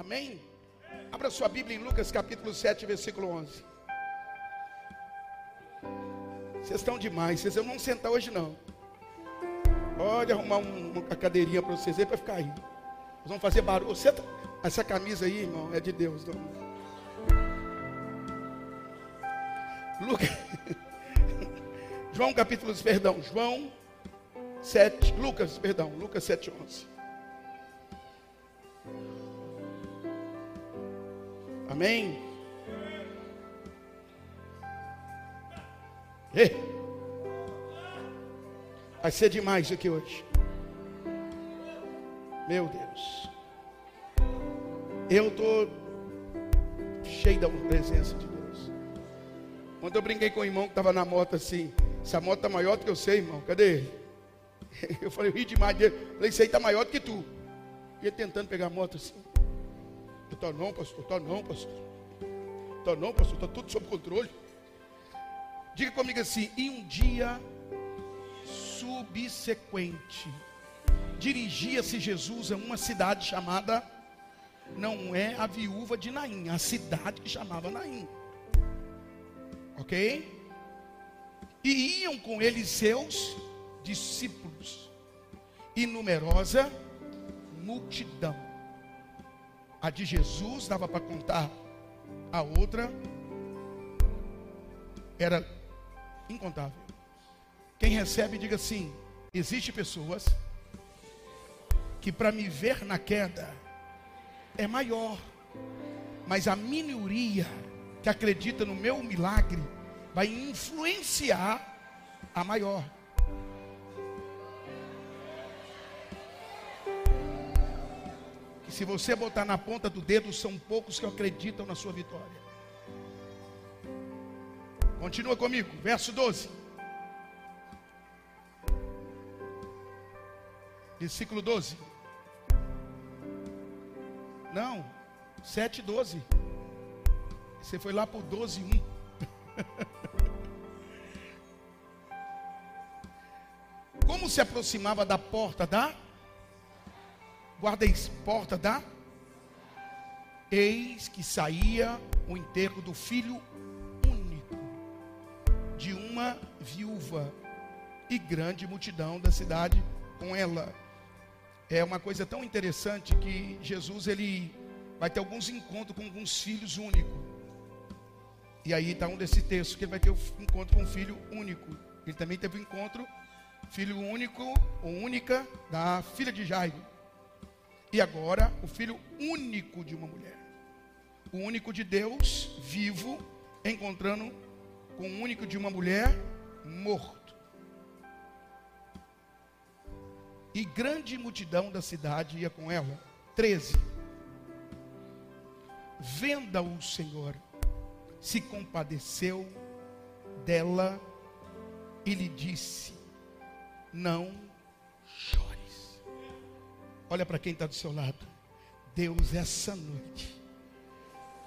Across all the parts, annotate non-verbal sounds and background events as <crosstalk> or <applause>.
Amém? Abra sua Bíblia em Lucas capítulo 7, versículo 11. Vocês estão demais, vocês não sentar hoje não. Pode arrumar um, uma cadeirinha para vocês aí para ficar aí. Nós vamos fazer barulho. Senta. Essa camisa aí, irmão, é de Deus. Não. Lucas. <laughs> João capítulo, perdão, João 7, Lucas, perdão, Lucas 7, 11. Amém? Ei. Vai ser demais aqui hoje. Meu Deus. Eu estou cheio da presença de Deus. Quando eu brinquei com o irmão que estava na moto assim, essa moto está maior do que eu sei, irmão. Cadê ele? <laughs> Eu falei, eu ri demais dele. Eu falei, isso aí está maior do que tu. Ele tentando pegar a moto assim. Eu tô não, pastor, tô não, pastor. Tô não, pastor, está tudo sob controle. Diga comigo assim, e um dia subsequente, dirigia-se Jesus a uma cidade chamada, não é a viúva de Naim, a cidade que chamava Naim. Ok? E iam com ele seus discípulos e numerosa multidão. A de Jesus dava para contar, a outra era incontável. Quem recebe, diga assim: existe pessoas que para me ver na queda é maior, mas a minoria que acredita no meu milagre vai influenciar a maior. Que se você botar na ponta do dedo, são poucos que acreditam na sua vitória. Continua comigo, verso 12. Versículo 12. Não, 7, 12. Você foi lá por 12, 1. <laughs> Como se aproximava da porta da? Guarda isso, porta da? Eis que saía o enterro do filho único de uma viúva e grande multidão da cidade com ela. É uma coisa tão interessante que Jesus ele vai ter alguns encontros com alguns filhos únicos. E aí está um desse texto que ele vai ter um encontro com um filho único. Ele também teve um encontro, filho único ou única da filha de Jairo. E agora o filho único de uma mulher. O único de Deus vivo encontrando com o único de uma mulher morto. E grande multidão da cidade ia com ela. 13. Venda o Senhor, se compadeceu dela e lhe disse: Não. Olha para quem está do seu lado. Deus, essa noite,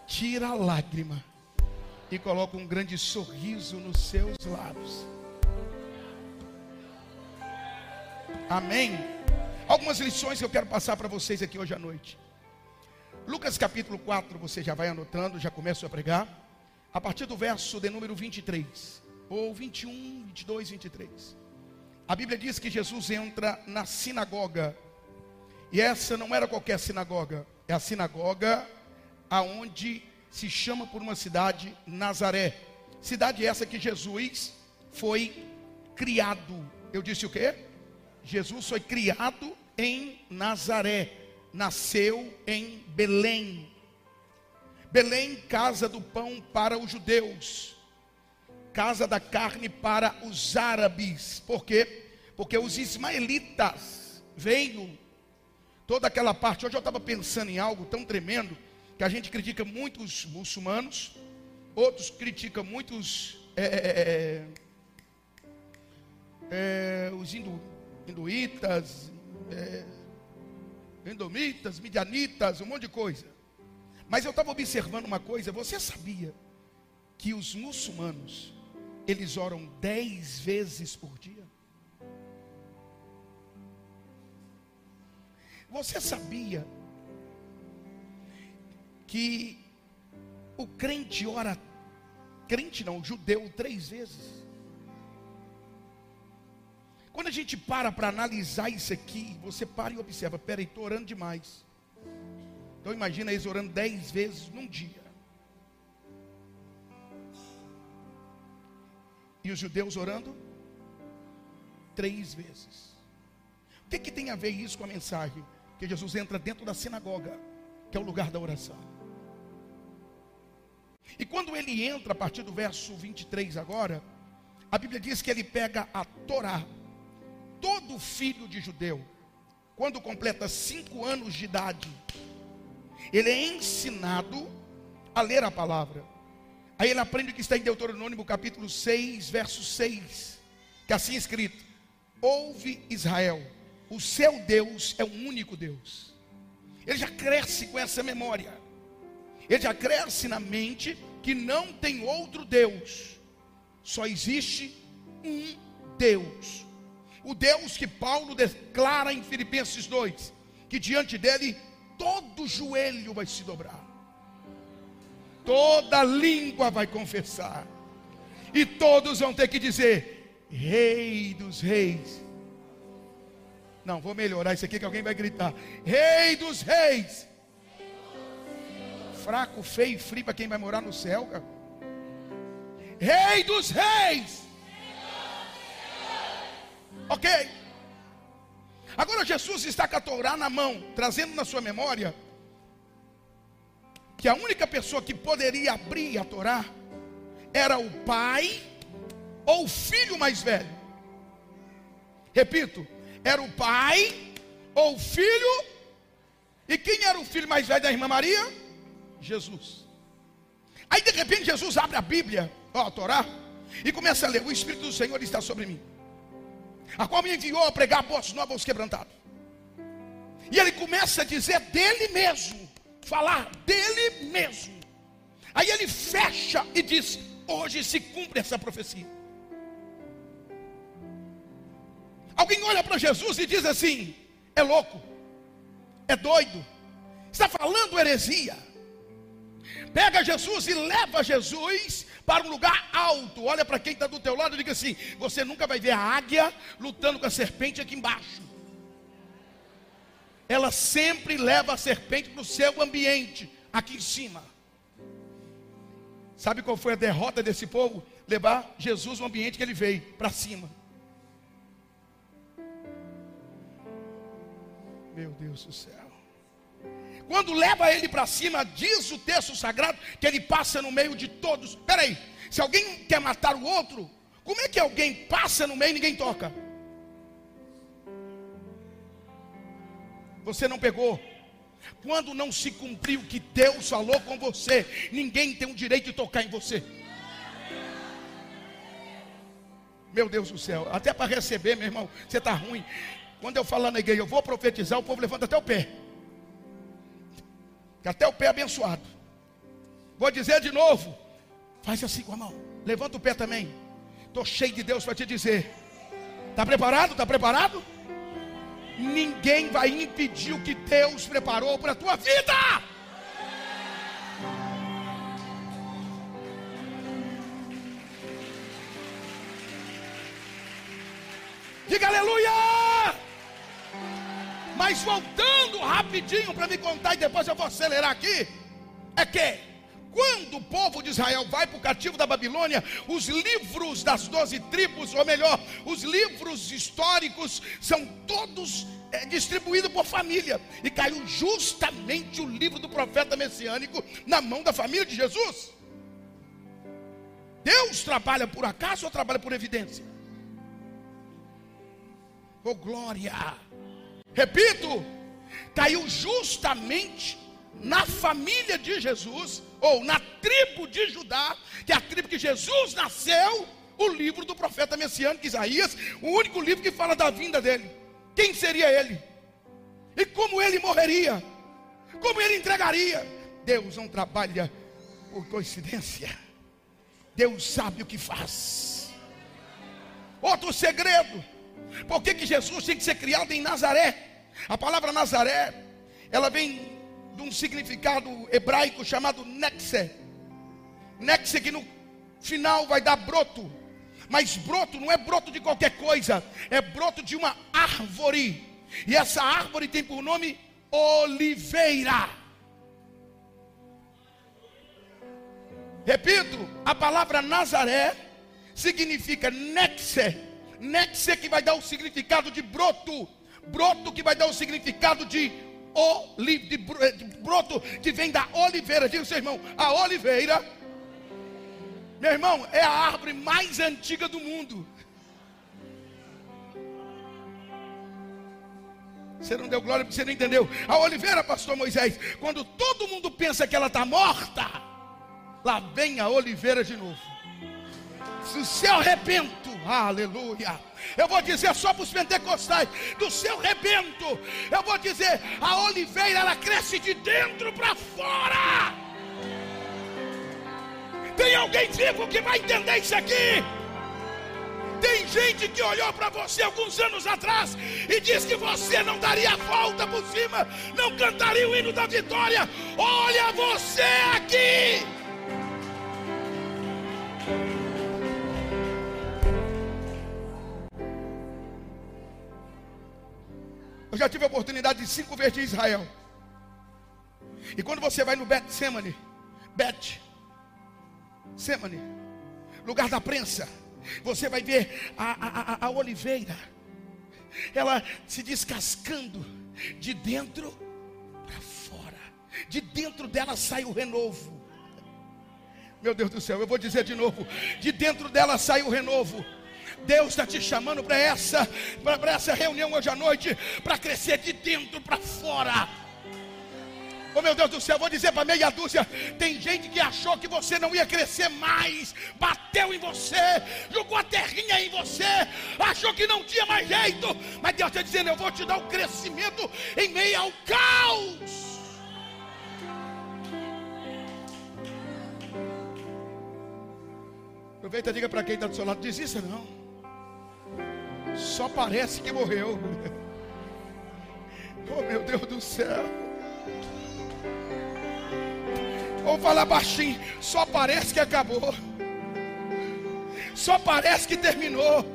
tira a lágrima e coloca um grande sorriso nos seus lábios. Amém? Algumas lições que eu quero passar para vocês aqui hoje à noite. Lucas capítulo 4, você já vai anotando, já começa a pregar. A partir do verso de número 23, ou 21, 22, 23. A Bíblia diz que Jesus entra na sinagoga. E essa não era qualquer sinagoga, é a sinagoga aonde se chama por uma cidade Nazaré. Cidade essa que Jesus foi criado. Eu disse o quê? Jesus foi criado em Nazaré, nasceu em Belém. Belém, casa do pão para os judeus, casa da carne para os árabes. Por quê? Porque os ismaelitas veio toda aquela parte. Hoje eu estava pensando em algo tão tremendo que a gente critica muitos muçulmanos, outros criticam muitos é, é, é, os hindus hinduítas, é, endomitas, midianitas, um monte de coisa. Mas eu estava observando uma coisa, você sabia que os muçulmanos, eles oram dez vezes por dia? Você sabia que o crente ora, crente não, judeu, três vezes. Quando a gente para para analisar isso aqui, você para e observa, peraí, estou orando demais. Então imagina eles orando dez vezes num dia. E os judeus orando três vezes. O que, que tem a ver isso com a mensagem? Que Jesus entra dentro da sinagoga, que é o lugar da oração. E quando ele entra, a partir do verso 23 agora, a Bíblia diz que ele pega a Torá. Todo filho de judeu, quando completa cinco anos de idade, ele é ensinado a ler a palavra. Aí ele aprende o que está em Deuteronômio capítulo 6, verso 6, que assim é escrito: Ouve Israel, o seu Deus é o único Deus. Ele já cresce com essa memória. Ele já cresce na mente que não tem outro Deus. Só existe um Deus. O Deus que Paulo declara em Filipenses 2, que diante dele todo joelho vai se dobrar toda língua vai confessar, e todos vão ter que dizer: Rei dos Reis. Não, vou melhorar isso aqui que alguém vai gritar: Rei dos Reis. Fraco, feio e frio para quem vai morar no céu, cara. Rei dos Reis. Ok. Agora Jesus está com a Torá na mão, trazendo na sua memória que a única pessoa que poderia abrir a Torá era o pai ou o filho mais velho. Repito, era o pai ou o filho. E quem era o filho mais velho da irmã Maria? Jesus. Aí de repente Jesus abre a Bíblia, ó, a Torá, e começa a ler: O Espírito do Senhor está sobre mim, a qual me enviou a pregar boas novas aos quebrantados. E ele começa a dizer dele mesmo falar dele mesmo. Aí ele fecha e diz: Hoje se cumpre essa profecia. Alguém olha para Jesus e diz assim: É louco, é doido, está falando heresia. Pega Jesus e leva Jesus para um lugar alto. Olha para quem está do teu lado e diga assim: Você nunca vai ver a águia lutando com a serpente aqui embaixo ela sempre leva a serpente para o seu ambiente, aqui em cima. Sabe qual foi a derrota desse povo? Levar Jesus no ambiente que ele veio, para cima. Meu Deus do céu. Quando leva ele para cima, diz o texto sagrado que ele passa no meio de todos. Peraí, se alguém quer matar o outro, como é que alguém passa no meio e ninguém toca? você não pegou. Quando não se cumpriu o que Deus falou com você, ninguém tem o direito de tocar em você. Meu Deus do céu, até para receber, meu irmão, você está ruim. Quando eu falo na igreja, eu vou profetizar, o povo levanta até o pé. Até o pé abençoado. Vou dizer de novo. Faz assim com a mão. Levanta o pé também. Estou cheio de Deus para te dizer. Está preparado? Está preparado? ninguém vai impedir o que Deus preparou para a tua vida. Diga aleluia! Mas voltando rapidinho para me contar e depois eu vou acelerar aqui. É que quando o povo de Israel vai para o cativo da Babilônia, os livros das doze tribos, ou melhor, os livros históricos, são todos é, distribuídos por família. E caiu justamente o livro do profeta messiânico na mão da família de Jesus. Deus trabalha por acaso ou trabalha por evidência? Oh glória! Repito, caiu justamente na família de Jesus, ou na tribo de Judá, que é a tribo que Jesus nasceu, o livro do profeta messiânico Isaías, o único livro que fala da vinda dele. Quem seria ele? E como ele morreria? Como ele entregaria? Deus não trabalha por coincidência. Deus sabe o que faz. Outro segredo. Por que, que Jesus tem que ser criado em Nazaré? A palavra Nazaré, ela vem de um significado hebraico chamado nexe. Nexe que no final vai dar broto. Mas broto não é broto de qualquer coisa, é broto de uma árvore. E essa árvore tem por nome oliveira. Repito, a palavra Nazaré significa nexe. Nexe que vai dar o significado de broto. Broto que vai dar o significado de, oli, de broto que vem da oliveira. Diga seu irmão, a oliveira meu irmão, é a árvore mais antiga do mundo. Você não deu glória porque você não entendeu. A oliveira, pastor Moisés, quando todo mundo pensa que ela está morta, lá vem a oliveira de novo. Do seu rebento, aleluia. Eu vou dizer só para os pentecostais: do seu rebento, eu vou dizer, a oliveira ela cresce de dentro para fora. Tem alguém vivo que vai entender isso aqui? Tem gente que olhou para você alguns anos atrás e disse que você não daria a volta por cima, não cantaria o hino da vitória. Olha você aqui. Eu já tive a oportunidade de cinco vezes em Israel. E quando você vai no Bet Semane, Bet, Semane, lugar da prensa, você vai ver a, a, a, oliveira, ela se descascando de dentro para fora, de dentro dela sai o renovo. Meu Deus do céu, eu vou dizer de novo: de dentro dela sai o renovo. Deus está te chamando para essa, para essa reunião hoje à noite, para crescer de dentro para fora. Oh meu Deus do céu, vou dizer para meia dúzia: tem gente que achou que você não ia crescer mais, bateu em você, jogou a terrinha em você, achou que não tinha mais jeito, mas Deus está dizendo: eu vou te dar o um crescimento em meio ao caos. Aproveita e diga para quem está do seu lado: desista não, só parece que morreu. <laughs> Oh meu Deus do céu. Vamos falar baixinho. Só parece que acabou. Só parece que terminou.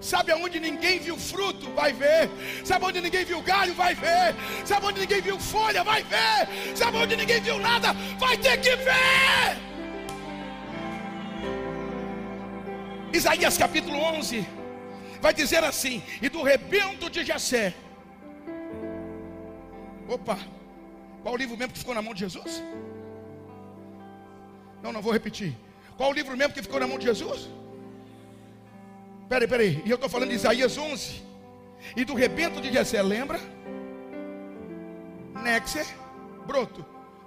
Sabe aonde ninguém viu fruto? Vai ver. Sabe onde ninguém viu galho? Vai ver. Sabe onde ninguém viu folha? Vai ver. Sabe onde ninguém viu nada? Vai ter que ver. Isaías capítulo 11 vai dizer assim: E do rebento de Jessé. Opa, qual o livro mesmo que ficou na mão de Jesus? Não, não vou repetir. Qual o livro mesmo que ficou na mão de Jesus? Peraí, peraí. E eu estou falando de Isaías 11. E do rebento de Jessé, lembra? Nexer, broto.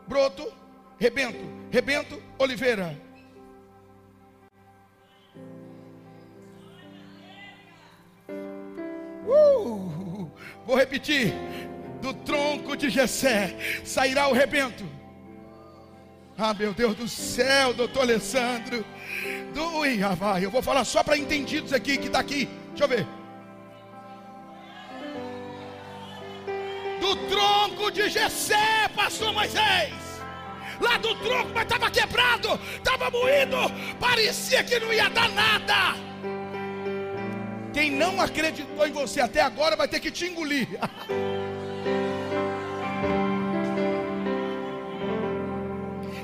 Broto, rebento. Rebento, oliveira. Uh, vou repetir. Do tronco de Jessé sairá o rebento ah, meu Deus do céu, doutor Alessandro. Do, ah, vai, eu vou falar só para entendidos aqui que está aqui. Deixa eu ver. Do tronco de Jessé passou Moisés. Lá do tronco, mas estava quebrado, estava moído, parecia que não ia dar nada. Quem não acreditou em você até agora vai ter que te engolir. <laughs>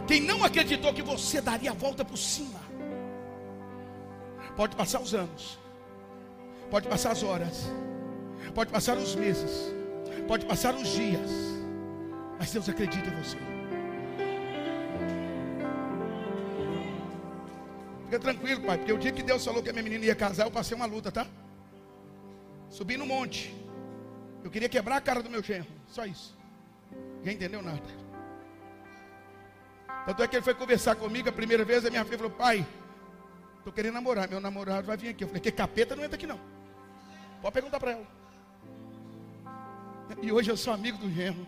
Quem não acreditou que você daria a volta por cima, pode passar os anos, pode passar as horas, pode passar os meses, pode passar os dias, mas Deus acredita em você. Fica tranquilo, pai, porque o dia que Deus falou que a minha menina ia casar, eu passei uma luta, tá? Subi no monte. Eu queria quebrar a cara do meu genro, só isso. Ninguém entendeu nada. Tanto é que ele foi conversar comigo a primeira vez, a minha filha falou, pai, estou querendo namorar, meu namorado vai vir aqui. Eu falei, que capeta não entra aqui não. Pode perguntar para ela. E hoje eu sou amigo do genro.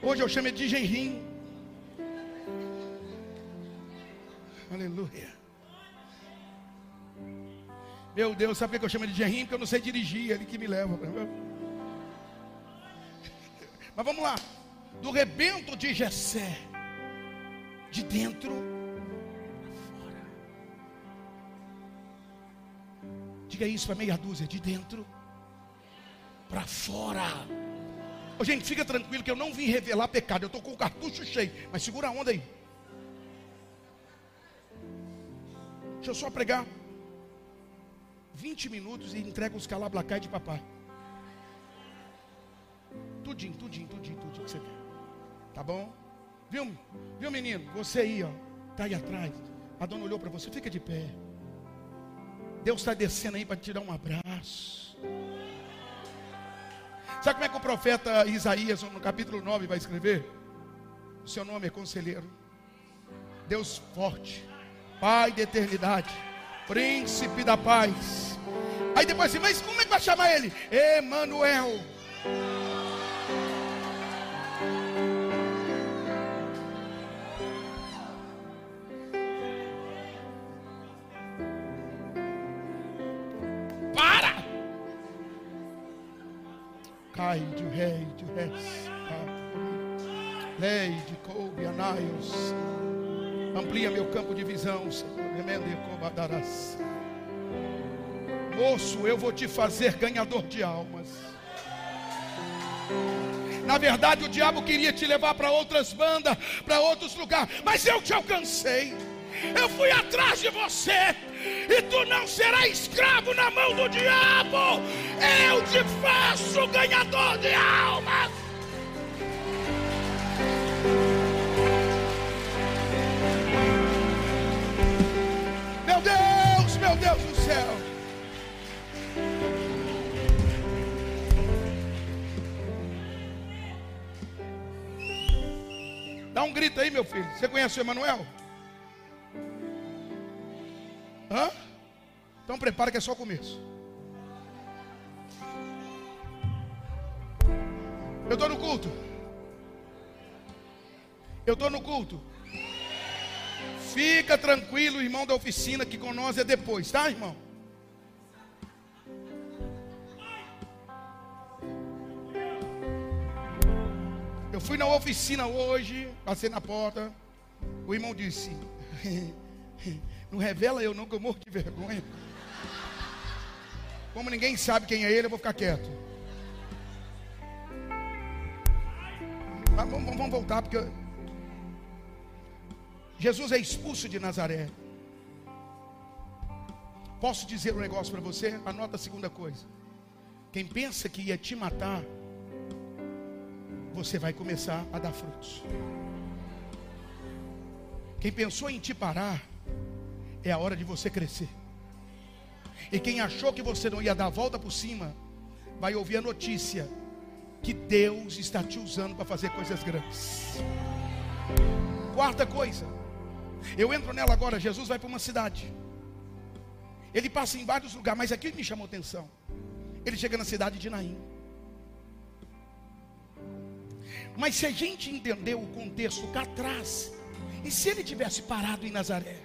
Hoje eu chamo ele de genrinho. Aleluia. Meu Deus, sabe por que eu chamo ele de genrinho? Porque eu não sei dirigir, ele que me leva. <laughs> Mas vamos lá. Do rebento de Jessé. De dentro para fora. Diga isso para meia dúzia. De dentro para fora. Ô, gente, fica tranquilo que eu não vim revelar pecado. Eu estou com o cartucho cheio. Mas segura a onda aí. Deixa eu só pregar 20 minutos e entrega os calablacai de papai. Tudinho, tudinho, tudinho, tudinho que você quer. Tá bom? Viu? Viu, menino? Você aí, ó. Tá aí atrás. A dona olhou para você, fica de pé. Deus está descendo aí para te dar um abraço. Sabe como é que o profeta Isaías, no capítulo 9, vai escrever? O seu nome é conselheiro. Deus forte, Pai da eternidade, Príncipe da paz. Aí depois assim, mas como é que vai chamar ele? Emanuel. Campo de visão, Senhor. Moço, eu vou te fazer ganhador de almas. Na verdade, o diabo queria te levar para outras bandas, para outros lugares, mas eu te alcancei. Eu fui atrás de você, e tu não serás escravo na mão do diabo. Eu te faço ganhador de almas. Dá um grito aí, meu filho. Você conhece o Emanuel? Hã? Então prepara que é só o começo. Eu estou no culto. Eu estou no culto. Fica tranquilo, irmão da oficina, que com nós é depois, tá, irmão? Fui na oficina hoje, passei na porta. O irmão disse: <laughs> Não revela eu não, que eu morro de vergonha. Como ninguém sabe quem é ele, eu vou ficar quieto. Mas vamos, vamos voltar, porque Jesus é expulso de Nazaré. Posso dizer um negócio para você? Anota a segunda coisa. Quem pensa que ia te matar, você vai começar a dar frutos. Quem pensou em te parar, é a hora de você crescer. E quem achou que você não ia dar a volta por cima, vai ouvir a notícia que Deus está te usando para fazer coisas grandes. Quarta coisa, eu entro nela agora. Jesus vai para uma cidade, ele passa em vários lugares, mas aqui me chamou atenção. Ele chega na cidade de Naim. Mas se a gente entender o contexto cá atrás, e se ele tivesse parado em Nazaré?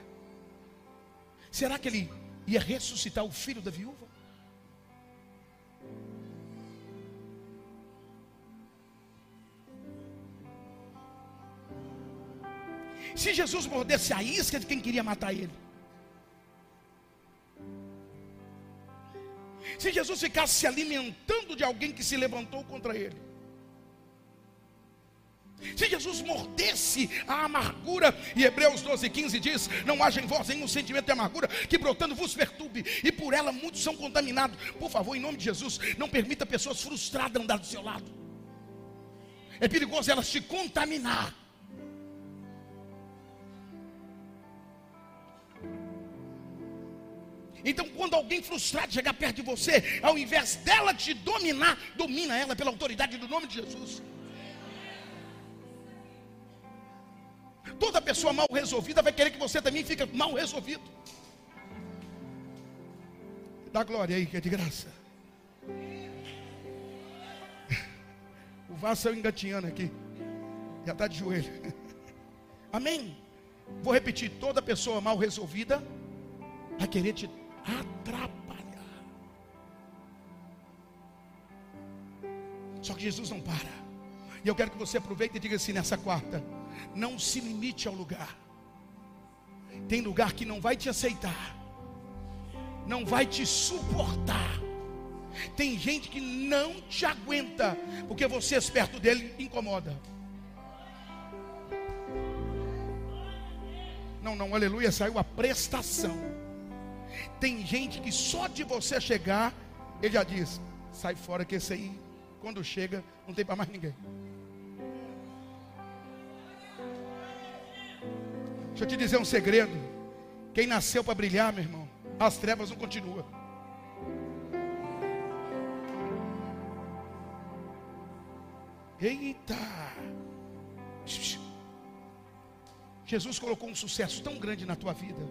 Será que ele ia ressuscitar o filho da viúva? Se Jesus mordesse a isca de quem queria matar ele. Se Jesus ficasse se alimentando de alguém que se levantou contra ele. Se Jesus mordesse a amargura, e Hebreus 12, 15 diz: Não haja em vós nenhum sentimento de amargura que brotando vos perturbe, e por ela muitos são contaminados. Por favor, em nome de Jesus, não permita pessoas frustradas andar do seu lado. É perigoso elas te contaminar. Então, quando alguém frustrado chegar perto de você, ao invés dela te dominar, domina ela pela autoridade do nome de Jesus. Toda pessoa mal resolvida vai querer que você também fique mal resolvido. Dá glória aí, que é de graça. O vaso saiu engatinhando aqui. Já está de joelho. Amém? Vou repetir: toda pessoa mal resolvida vai querer te atrapalhar. Só que Jesus não para. E eu quero que você aproveite e diga assim nessa quarta: não se limite ao lugar. Tem lugar que não vai te aceitar, não vai te suportar. Tem gente que não te aguenta, porque você perto dele incomoda. Não, não, aleluia, saiu a prestação. Tem gente que só de você chegar, ele já diz: sai fora que esse aí, quando chega, não tem para mais ninguém. Deixa eu te dizer um segredo. Quem nasceu para brilhar, meu irmão, as trevas não continuam. Eita! Jesus colocou um sucesso tão grande na tua vida.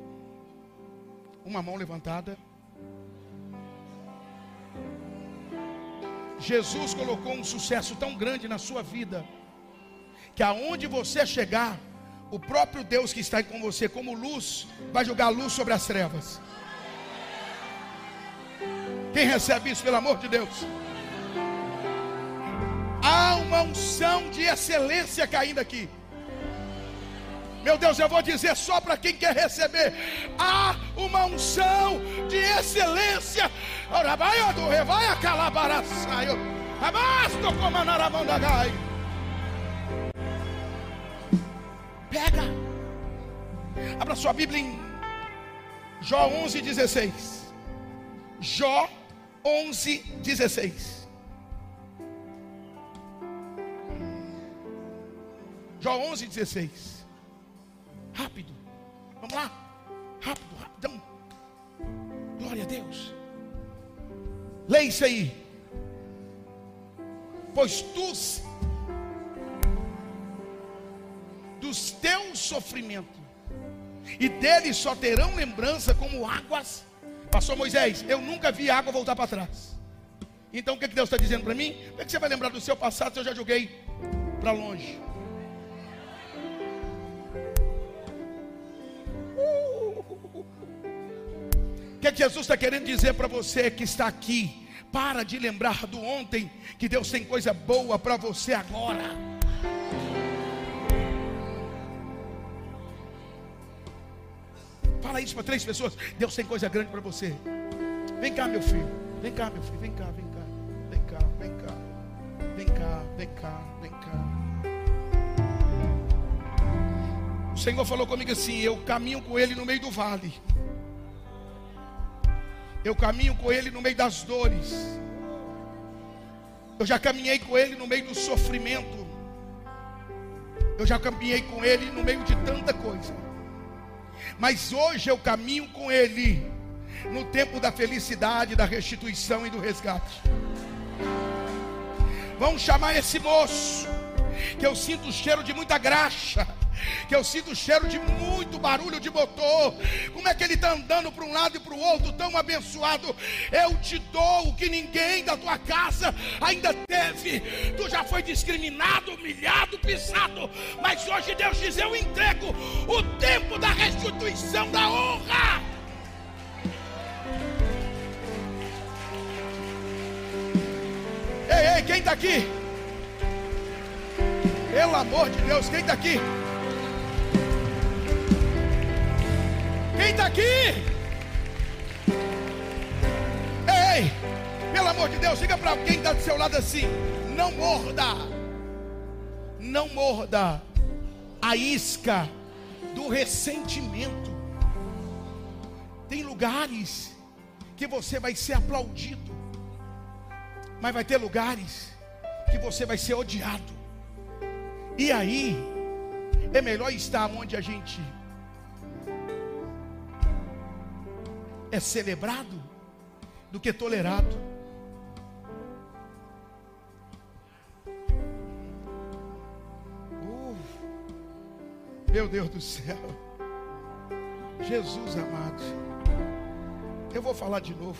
Uma mão levantada. Jesus colocou um sucesso tão grande na sua vida que aonde você chegar, o próprio Deus que está com você como luz vai jogar luz sobre as trevas. Quem recebe isso, pelo amor de Deus? Há uma unção de excelência caindo aqui. Meu Deus, eu vou dizer só para quem quer receber. Há uma unção de excelência. Ora, vai, vai a calabaraçaio. Abasto como a naramandagai. Pega. Abra sua Bíblia em Jó 11, 16. Jó 11, 16. Jó 11, 16. Rápido. Vamos lá. Rápido, rapidão. Glória a Deus. Leia isso aí. Pois tu dos teus sofrimentos, e deles só terão lembrança como águas. Pastor Moisés, eu nunca vi água voltar para trás. Então o que, que Deus está dizendo para mim? Como é que você vai lembrar do seu passado se eu já joguei para longe? O que, que Jesus está querendo dizer para você que está aqui? Para de lembrar do ontem, que Deus tem coisa boa para você agora. Fala isso para três pessoas. Deus tem coisa grande para você. Vem cá, meu filho. Vem cá, meu filho. Vem cá, vem cá. Vem cá, vem cá. Vem cá, vem cá, vem cá. O Senhor falou comigo assim: Eu caminho com Ele no meio do vale. Eu caminho com Ele no meio das dores. Eu já caminhei com Ele no meio do sofrimento. Eu já caminhei com Ele no meio de tanta coisa. Mas hoje eu caminho com Ele no tempo da felicidade, da restituição e do resgate. Vamos chamar esse moço, que eu sinto o cheiro de muita graxa, que eu sinto o cheiro de muito barulho de motor. Como é que ele está andando para um lado e para o outro, tão abençoado? Eu te dou o que ninguém da tua casa ainda teve. Tu já foi discriminado, humilhado, pisado, mas hoje Deus diz: Eu entrego o tempo da restituição da honra. Ei, ei, quem está aqui? Pelo amor de Deus, quem está aqui? Quem está aqui? Ei, pelo amor de Deus, diga para quem está do seu lado assim: não morda, não morda a isca do ressentimento. Tem lugares que você vai ser aplaudido, mas vai ter lugares que você vai ser odiado. E aí, é melhor estar onde a gente é celebrado do que tolerado. Uh, meu Deus do céu, Jesus amado, eu vou falar de novo.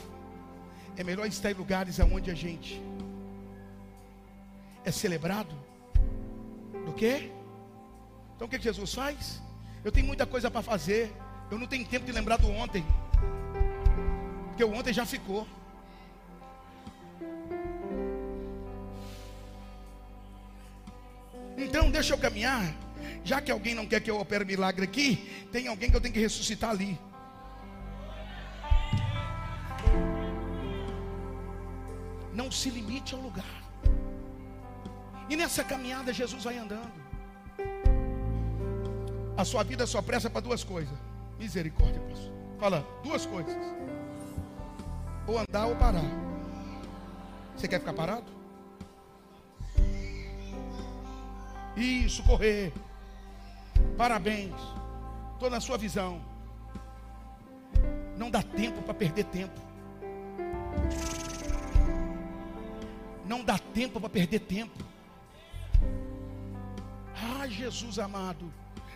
É melhor estar em lugares onde a gente é celebrado do que? Então o que Jesus faz? Eu tenho muita coisa para fazer. Eu não tenho tempo de lembrar do ontem. Porque o ontem já ficou. deixa eu caminhar. Já que alguém não quer que eu opere milagre aqui, tem alguém que eu tenho que ressuscitar ali. Não se limite ao lugar. E nessa caminhada Jesus vai andando. A sua vida só presta para duas coisas. Misericórdia, pastor. Fala, duas coisas. Ou andar ou parar. Você quer ficar parado? Isso, correr. Parabéns. Estou na sua visão. Não dá tempo para perder tempo. Não dá tempo para perder tempo. Ah, Jesus amado.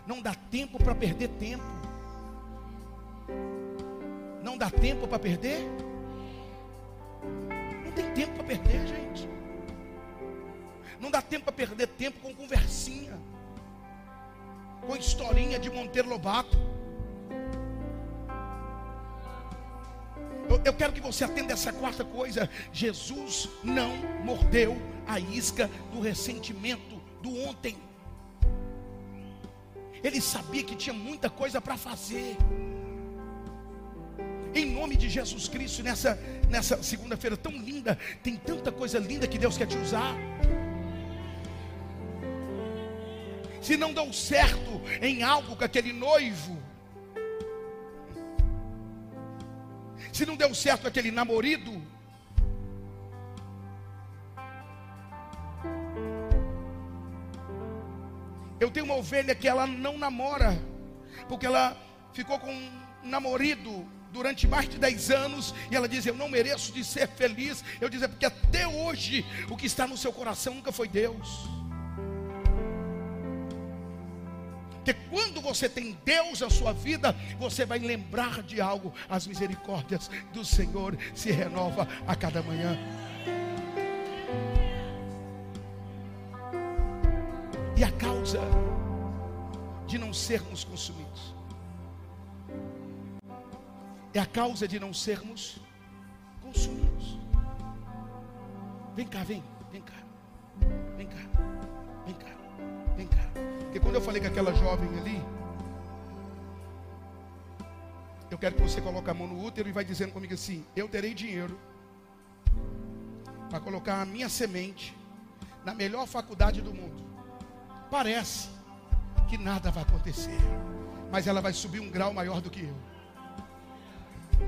Não dá tempo para perder tempo. Não dá tempo para perder? Tem tempo para perder, gente. Não dá tempo para perder tempo com conversinha, com historinha de Monteiro Lobato. Eu, eu quero que você atenda essa quarta coisa. Jesus não mordeu a isca do ressentimento do ontem. Ele sabia que tinha muita coisa para fazer. Em nome de Jesus Cristo, nessa, nessa segunda-feira tão linda, tem tanta coisa linda que Deus quer te usar. Se não deu certo em algo com aquele noivo, se não deu certo com aquele namorado, Eu tenho uma ovelha que ela não namora, porque ela ficou com um namorado durante mais de 10 anos, e ela diz: Eu não mereço de ser feliz. Eu diz: É porque até hoje o que está no seu coração nunca foi Deus. Porque quando você tem Deus na sua vida, você vai lembrar de algo. As misericórdias do Senhor se renova a cada manhã. E a causa de não sermos consumidos é a causa de não sermos consumidos. Vem cá, vem, vem cá, vem cá, vem cá, vem cá. Porque quando eu falei com aquela jovem ali, eu quero que você coloque a mão no útero e vai dizendo comigo assim: Eu terei dinheiro para colocar a minha semente na melhor faculdade do mundo. Parece que nada vai acontecer, mas ela vai subir um grau maior do que eu.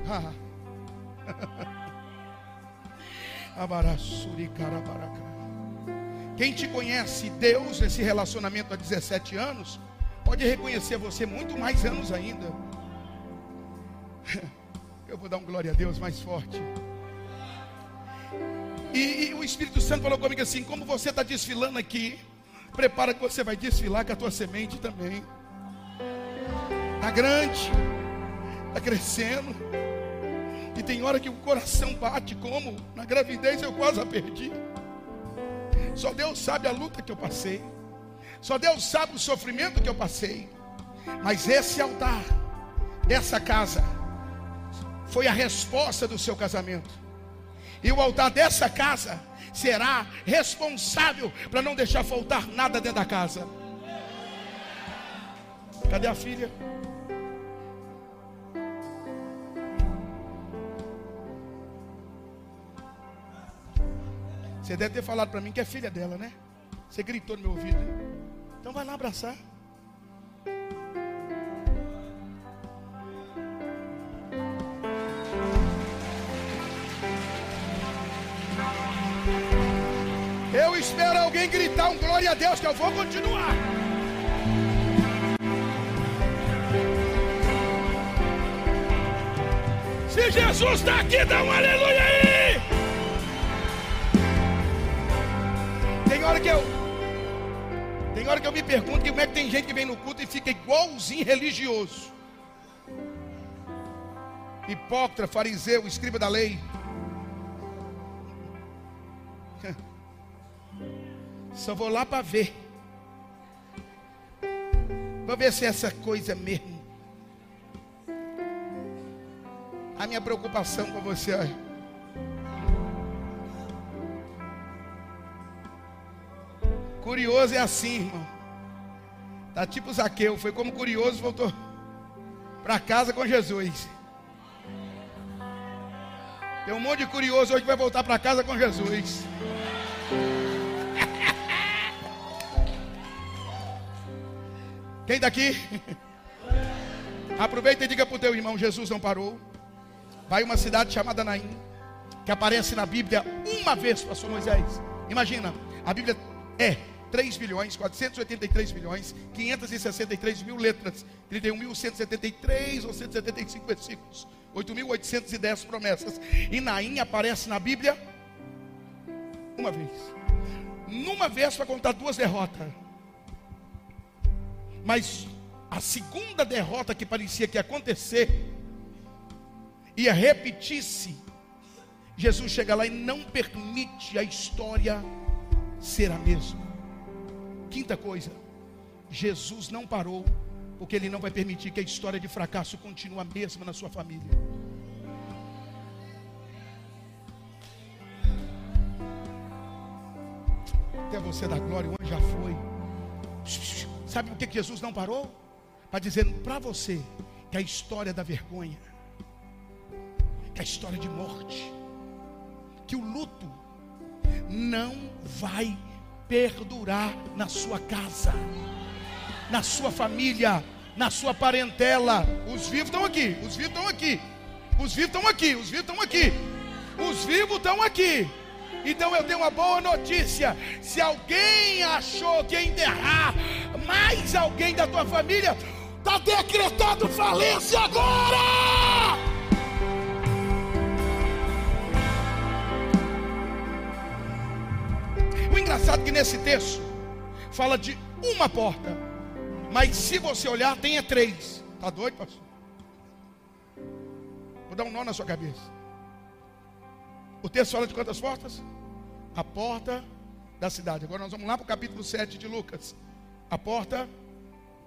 <laughs> Quem te conhece Deus nesse relacionamento há 17 anos, pode reconhecer você muito mais anos ainda. <laughs> Eu vou dar um glória a Deus mais forte. E, e o Espírito Santo falou comigo assim: como você está desfilando aqui, Prepara que você vai desfilar com a tua semente também. Está grande, está crescendo. E tem hora que o coração bate como na gravidez eu quase a perdi. Só Deus sabe a luta que eu passei. Só Deus sabe o sofrimento que eu passei. Mas esse altar, dessa casa, foi a resposta do seu casamento. E o altar dessa casa será responsável para não deixar faltar nada dentro da casa. Cadê a filha? Você deve ter falado para mim que é filha dela, né? Você gritou no meu ouvido. Né? Então vai lá abraçar. Eu espero alguém gritar um glória a Deus que eu vou continuar. Se Jesus está aqui, dá um aleluia aí. Tem hora que eu tem hora que eu me pergunto como é que tem gente que vem no culto e fica igualzinho religioso. Hipócrita, fariseu, escriba da lei. <laughs> Só vou lá para ver. Para ver se é essa coisa mesmo. A minha preocupação com você, olha. Curioso é assim, irmão. Tá tipo Zaqueu, foi como curioso, voltou para casa com Jesus. Tem um monte de curioso hoje que vai voltar para casa com Jesus. <laughs> Quem está aqui? <laughs> Aproveita e diga para o teu irmão: Jesus não parou. Vai uma cidade chamada Naim, que aparece na Bíblia uma vez, pastor Moisés. Imagina, a Bíblia é 3 bilhões, 483 milhões, 563 mil letras, 31.173 ou 175 versículos, 8.810 promessas. E Naim aparece na Bíblia uma vez. Numa vez para contar duas derrotas. Mas a segunda derrota que parecia que ia acontecer, ia repetir-se. Jesus chega lá e não permite a história ser a mesma. Quinta coisa, Jesus não parou, porque Ele não vai permitir que a história de fracasso continue a mesma na sua família. Até você da glória, o já foi. Sabe por que Jesus não parou? Para dizer para você que a história da vergonha, que a história de morte, que o luto não vai perdurar na sua casa, na sua família, na sua parentela. Os vivos estão aqui, os vivos estão aqui, os vivos estão aqui, os vivos estão aqui, os vivos estão aqui. Então eu tenho uma boa notícia: se alguém achou que enterrar mais alguém da tua família, está decretado falência agora! Nesse texto fala de uma porta, mas se você olhar, tem é três. Está doido, pastor? Vou dar um nó na sua cabeça. O texto fala de quantas portas? A porta da cidade. Agora nós vamos lá para o capítulo 7 de Lucas. A porta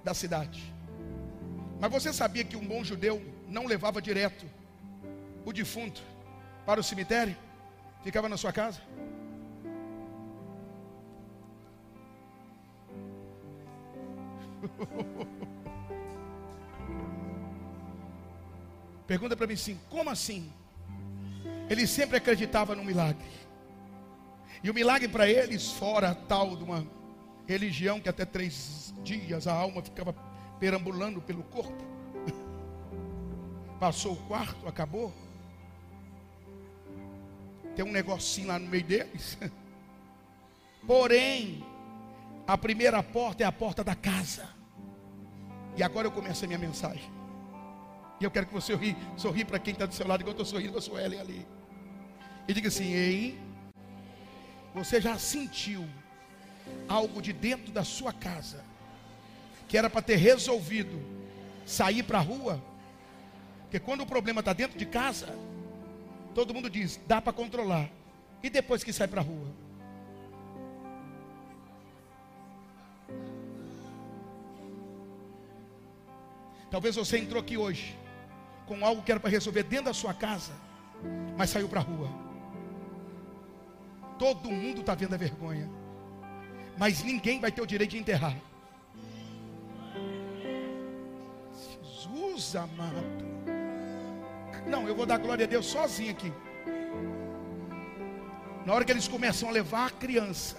da cidade. Mas você sabia que um bom judeu não levava direto o defunto para o cemitério? Ficava na sua casa? <laughs> Pergunta para mim assim: como assim? Ele sempre acreditava no milagre. E o milagre para eles, fora tal de uma religião que até três dias a alma ficava perambulando pelo corpo. <laughs> Passou o quarto, acabou. Tem um negocinho lá no meio deles. <laughs> Porém, a primeira porta é a porta da casa. E agora eu começo a minha mensagem. E eu quero que você sorri, para quem está do seu lado, igual eu estou sorrindo a sua Ellen ali. E diga assim: Ei, você já sentiu algo de dentro da sua casa que era para ter resolvido sair para a rua? Porque quando o problema está dentro de casa, todo mundo diz: dá para controlar. E depois que sai para a rua? Talvez você entrou aqui hoje com algo que era para resolver dentro da sua casa, mas saiu para a rua. Todo mundo está vendo a vergonha, mas ninguém vai ter o direito de enterrar. Jesus amado. Não, eu vou dar glória a Deus sozinho aqui. Na hora que eles começam a levar a criança,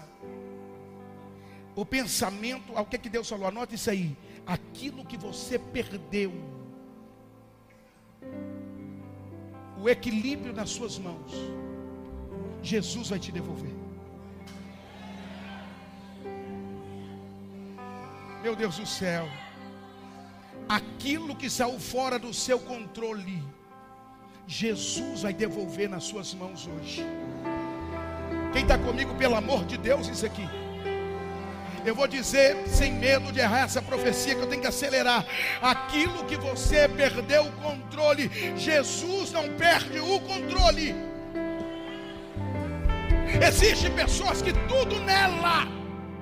o pensamento, o que é que Deus falou? Anota isso aí. Aquilo que você perdeu o equilíbrio nas suas mãos, Jesus vai te devolver. Meu Deus do céu, aquilo que saiu fora do seu controle, Jesus vai devolver nas suas mãos hoje. Quem está comigo, pelo amor de Deus, isso aqui. Eu vou dizer sem medo de errar essa profecia que eu tenho que acelerar. Aquilo que você perdeu o controle, Jesus não perde o controle. Existem pessoas que tudo nela,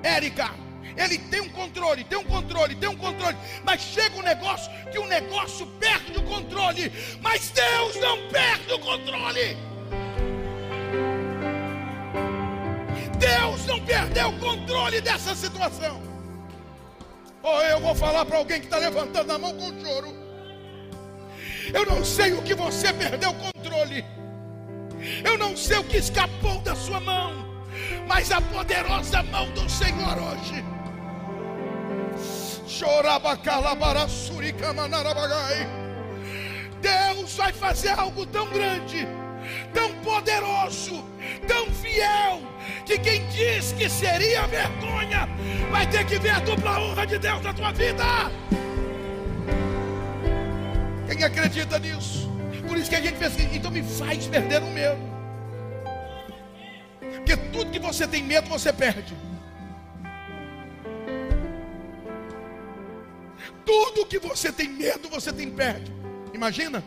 Érica, ele tem um controle, tem um controle, tem um controle, mas chega um negócio que o negócio perde o controle, mas Deus não perde o controle. Deus não perdeu o controle dessa situação. Ou eu vou falar para alguém que está levantando a mão com choro. Eu não sei o que você perdeu o controle. Eu não sei o que escapou da sua mão. Mas a poderosa mão do Senhor hoje. Deus vai fazer algo tão grande, tão poderoso, tão fiel, que quem diz que seria vergonha, vai ter que ver a dupla honra de Deus na tua vida. Quem acredita nisso? Por isso que a gente fez assim, então me faz perder o medo. Porque tudo que você tem medo, você perde. Tudo que você tem medo, você tem perde. Imagina,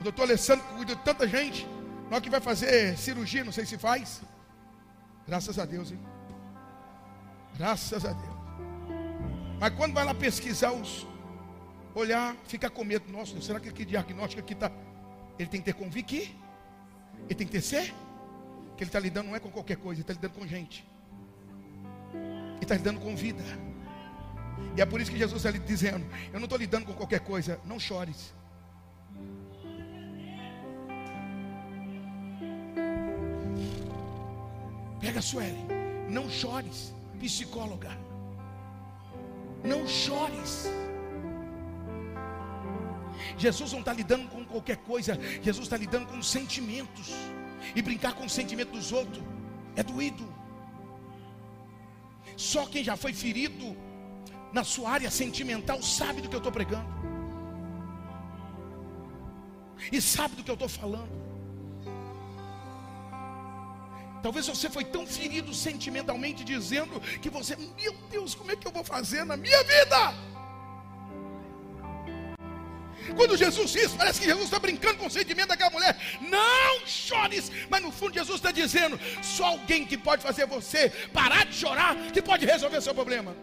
o doutor Alessandro cuida de tanta gente. Hora que vai fazer cirurgia, não sei se faz. Graças a Deus, hein? Graças a Deus. Mas quando vai lá pesquisar os. Olhar, fica com medo. Nossa, será que aqui diagnóstico aqui está. Ele tem que ter convicção. Ele tem que ter ser. Que ele está lidando não é com qualquer coisa, ele está lidando com gente. Ele está lidando com vida. E é por isso que Jesus está lhe dizendo: Eu não estou lidando com qualquer coisa, não chores. Pega a Sueli, não chores, psicóloga. Não chores. Jesus não está lidando com qualquer coisa, Jesus está lidando com sentimentos. E brincar com o sentimento dos outros é doído. Só quem já foi ferido na sua área sentimental sabe do que eu estou pregando. E sabe do que eu estou falando. Talvez você foi tão ferido sentimentalmente dizendo que você, meu Deus, como é que eu vou fazer na minha vida? Quando Jesus diz, parece que Jesus está brincando com o sentimento daquela mulher. Não chores, mas no fundo Jesus está dizendo: só alguém que pode fazer você parar de chorar, que pode resolver seu problema.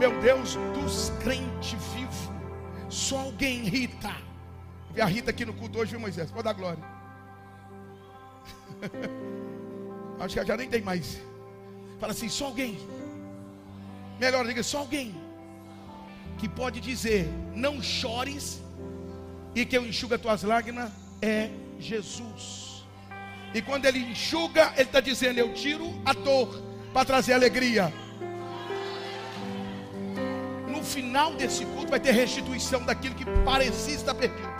Meu Deus, dos crentes vivos, só alguém, Rita. Vi a Rita aqui no culto hoje, viu, Moisés? Pode dar glória. <laughs> Acho que já nem tem mais. Fala assim, só alguém. Melhor, diga, só alguém. Que pode dizer, não chores. E que eu enxuga tuas lágrimas é Jesus. E quando ele enxuga, ele está dizendo: Eu tiro a dor para trazer alegria no final desse culto vai ter restituição daquilo que parecia estar perdido.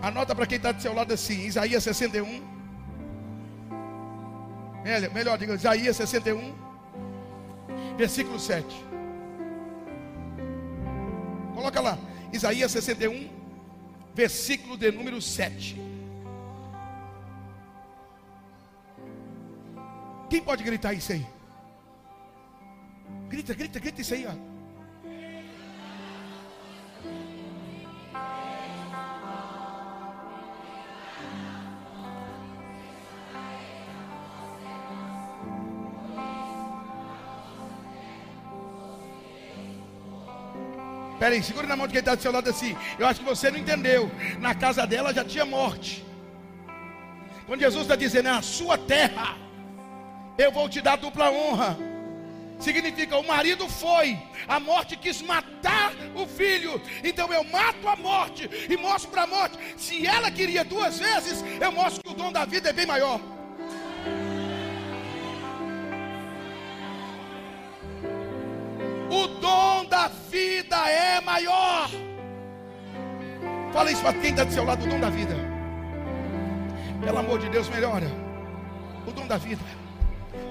Anota para quem está do seu lado assim, Isaías 61. Melhor, melhor diga, Isaías 61, versículo 7. Coloca lá, Isaías 61, versículo de número 7. Quem pode gritar isso aí? Grita, grita, grita isso aí, ó. Pera aí, segura na mão de quem está do seu lado assim. Eu acho que você não entendeu. Na casa dela já tinha morte. Quando Jesus está dizendo, na sua terra, eu vou te dar dupla honra. Significa o marido foi, a morte quis matar o filho, então eu mato a morte e mostro para a morte. Se ela queria duas vezes, eu mostro que o dom da vida é bem maior. Fala isso para quem está do seu lado, o dom da vida. Pelo amor de Deus, melhora. O dom da vida.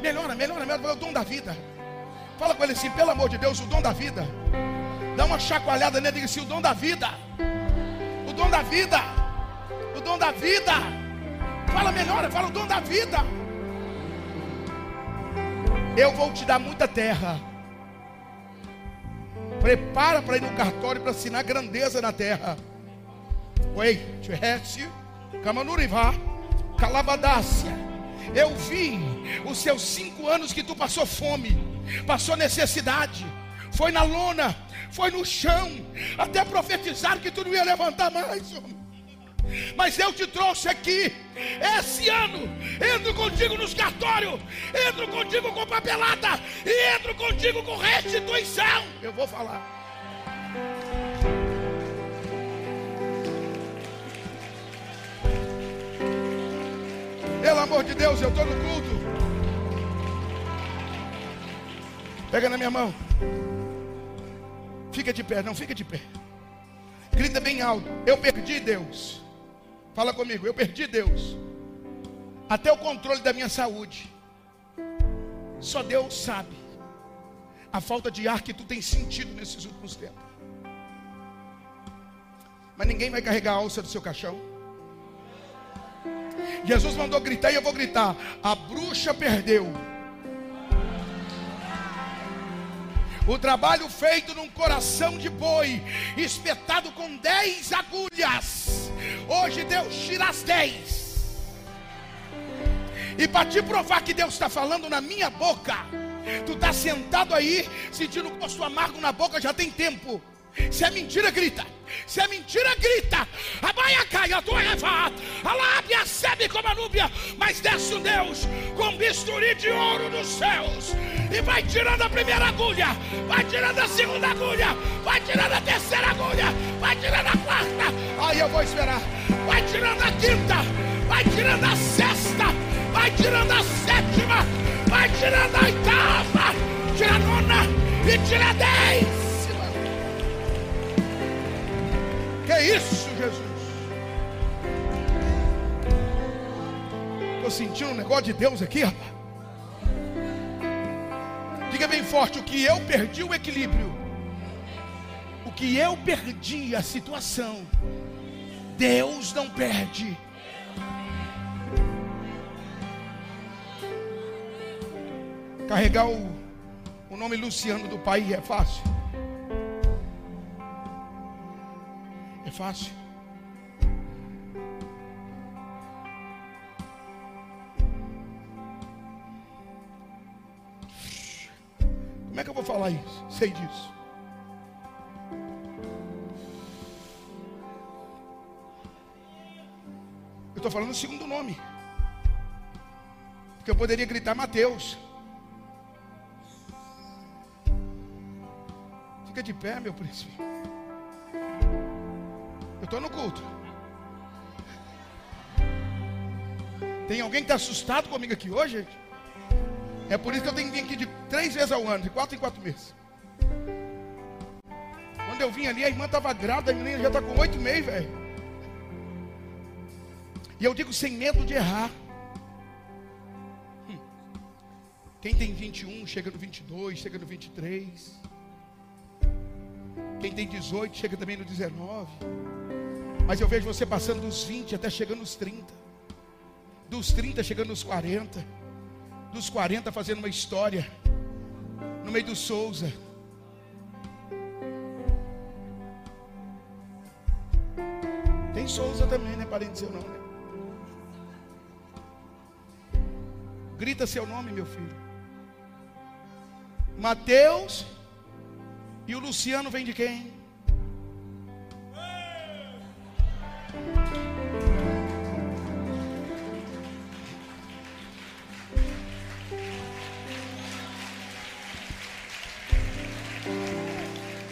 Melhora, melhora, melhora. O dom da vida. Fala com ele assim, pelo amor de Deus, o dom da vida. Dá uma chacoalhada nele e diga assim, o dom da vida. O dom da vida. O dom da vida. Fala melhor, fala o dom da vida. Eu vou te dar muita terra. Prepara para ir no cartório para assinar grandeza na terra. Oi, Tchuretse, Kamanurivá, Calavadácia. Eu vi os seus cinco anos que tu passou fome passou necessidade, foi na lona, foi no chão, até profetizaram que tu não ia levantar mais. Mas eu te trouxe aqui esse ano. Entro contigo nos cartórios, entro contigo com papelada e entro contigo com restituição. Eu vou falar. Pelo amor de Deus, eu estou no culto. Pega na minha mão. Fica de pé, não fica de pé. Grita bem alto. Eu perdi Deus. Fala comigo, eu perdi Deus. Até o controle da minha saúde. Só Deus sabe a falta de ar que tu tem sentido nesses últimos tempos. Mas ninguém vai carregar a alça do seu caixão. Jesus mandou gritar e eu vou gritar: a bruxa perdeu. O trabalho feito num coração de boi, espetado com dez agulhas. Hoje Deus tira as dez. E para te provar que Deus está falando na minha boca, tu está sentado aí, sentindo gosto amargo na boca já tem tempo. Se é mentira, grita. Se é mentira, grita. A baia cai, a tua. A lábia sebe como a núbia. Mas desce um Deus com bisturi de ouro dos céus. E vai tirando a primeira agulha. Vai tirando a segunda agulha. Vai tirando a terceira agulha. Vai tirando a quarta. Aí eu vou esperar. Vai tirando a quinta. Vai tirando a sexta. Vai tirando a sétima. Vai tirando a oitava. Tira a nona. E tira a dez. Que isso, Jesus? Estou sentindo um negócio de Deus aqui, rapaz. Diga bem forte: o que eu perdi o equilíbrio, o que eu perdi a situação, Deus não perde. Carregar o, o nome Luciano do pai é fácil. É fácil. Como é que eu vou falar isso? Sei disso. Eu estou falando o segundo nome. Porque eu poderia gritar Mateus. Fica de pé, meu príncipe. Estou no culto. Tem alguém que está assustado comigo aqui hoje, gente? É por isso que eu tenho que vir aqui de três vezes ao ano, de quatro em quatro meses. Quando eu vim ali, a irmã estava grávida, a menina já está com oito meses, velho. E eu digo sem medo de errar. Hum. Quem tem 21 chega no 22, chega no 23. Quem tem 18 chega também no 19. Mas eu vejo você passando dos 20 até chegando nos 30. Dos 30 chegando nos 40. Dos 40 fazendo uma história. No meio do Souza. Tem Souza também, né? Parente seu não, né? Grita seu nome, meu filho. Mateus. E o Luciano vem de quem?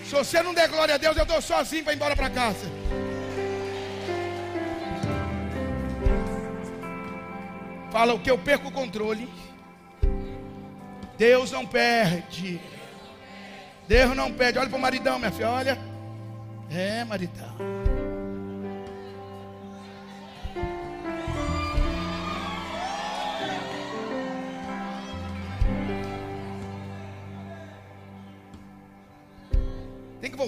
Se você não der glória a Deus, eu estou sozinho para ir embora para casa. Fala o que eu perco o controle. Deus não perde. Deus não perde. Olha para o maridão, minha filha. Olha. É, maridão.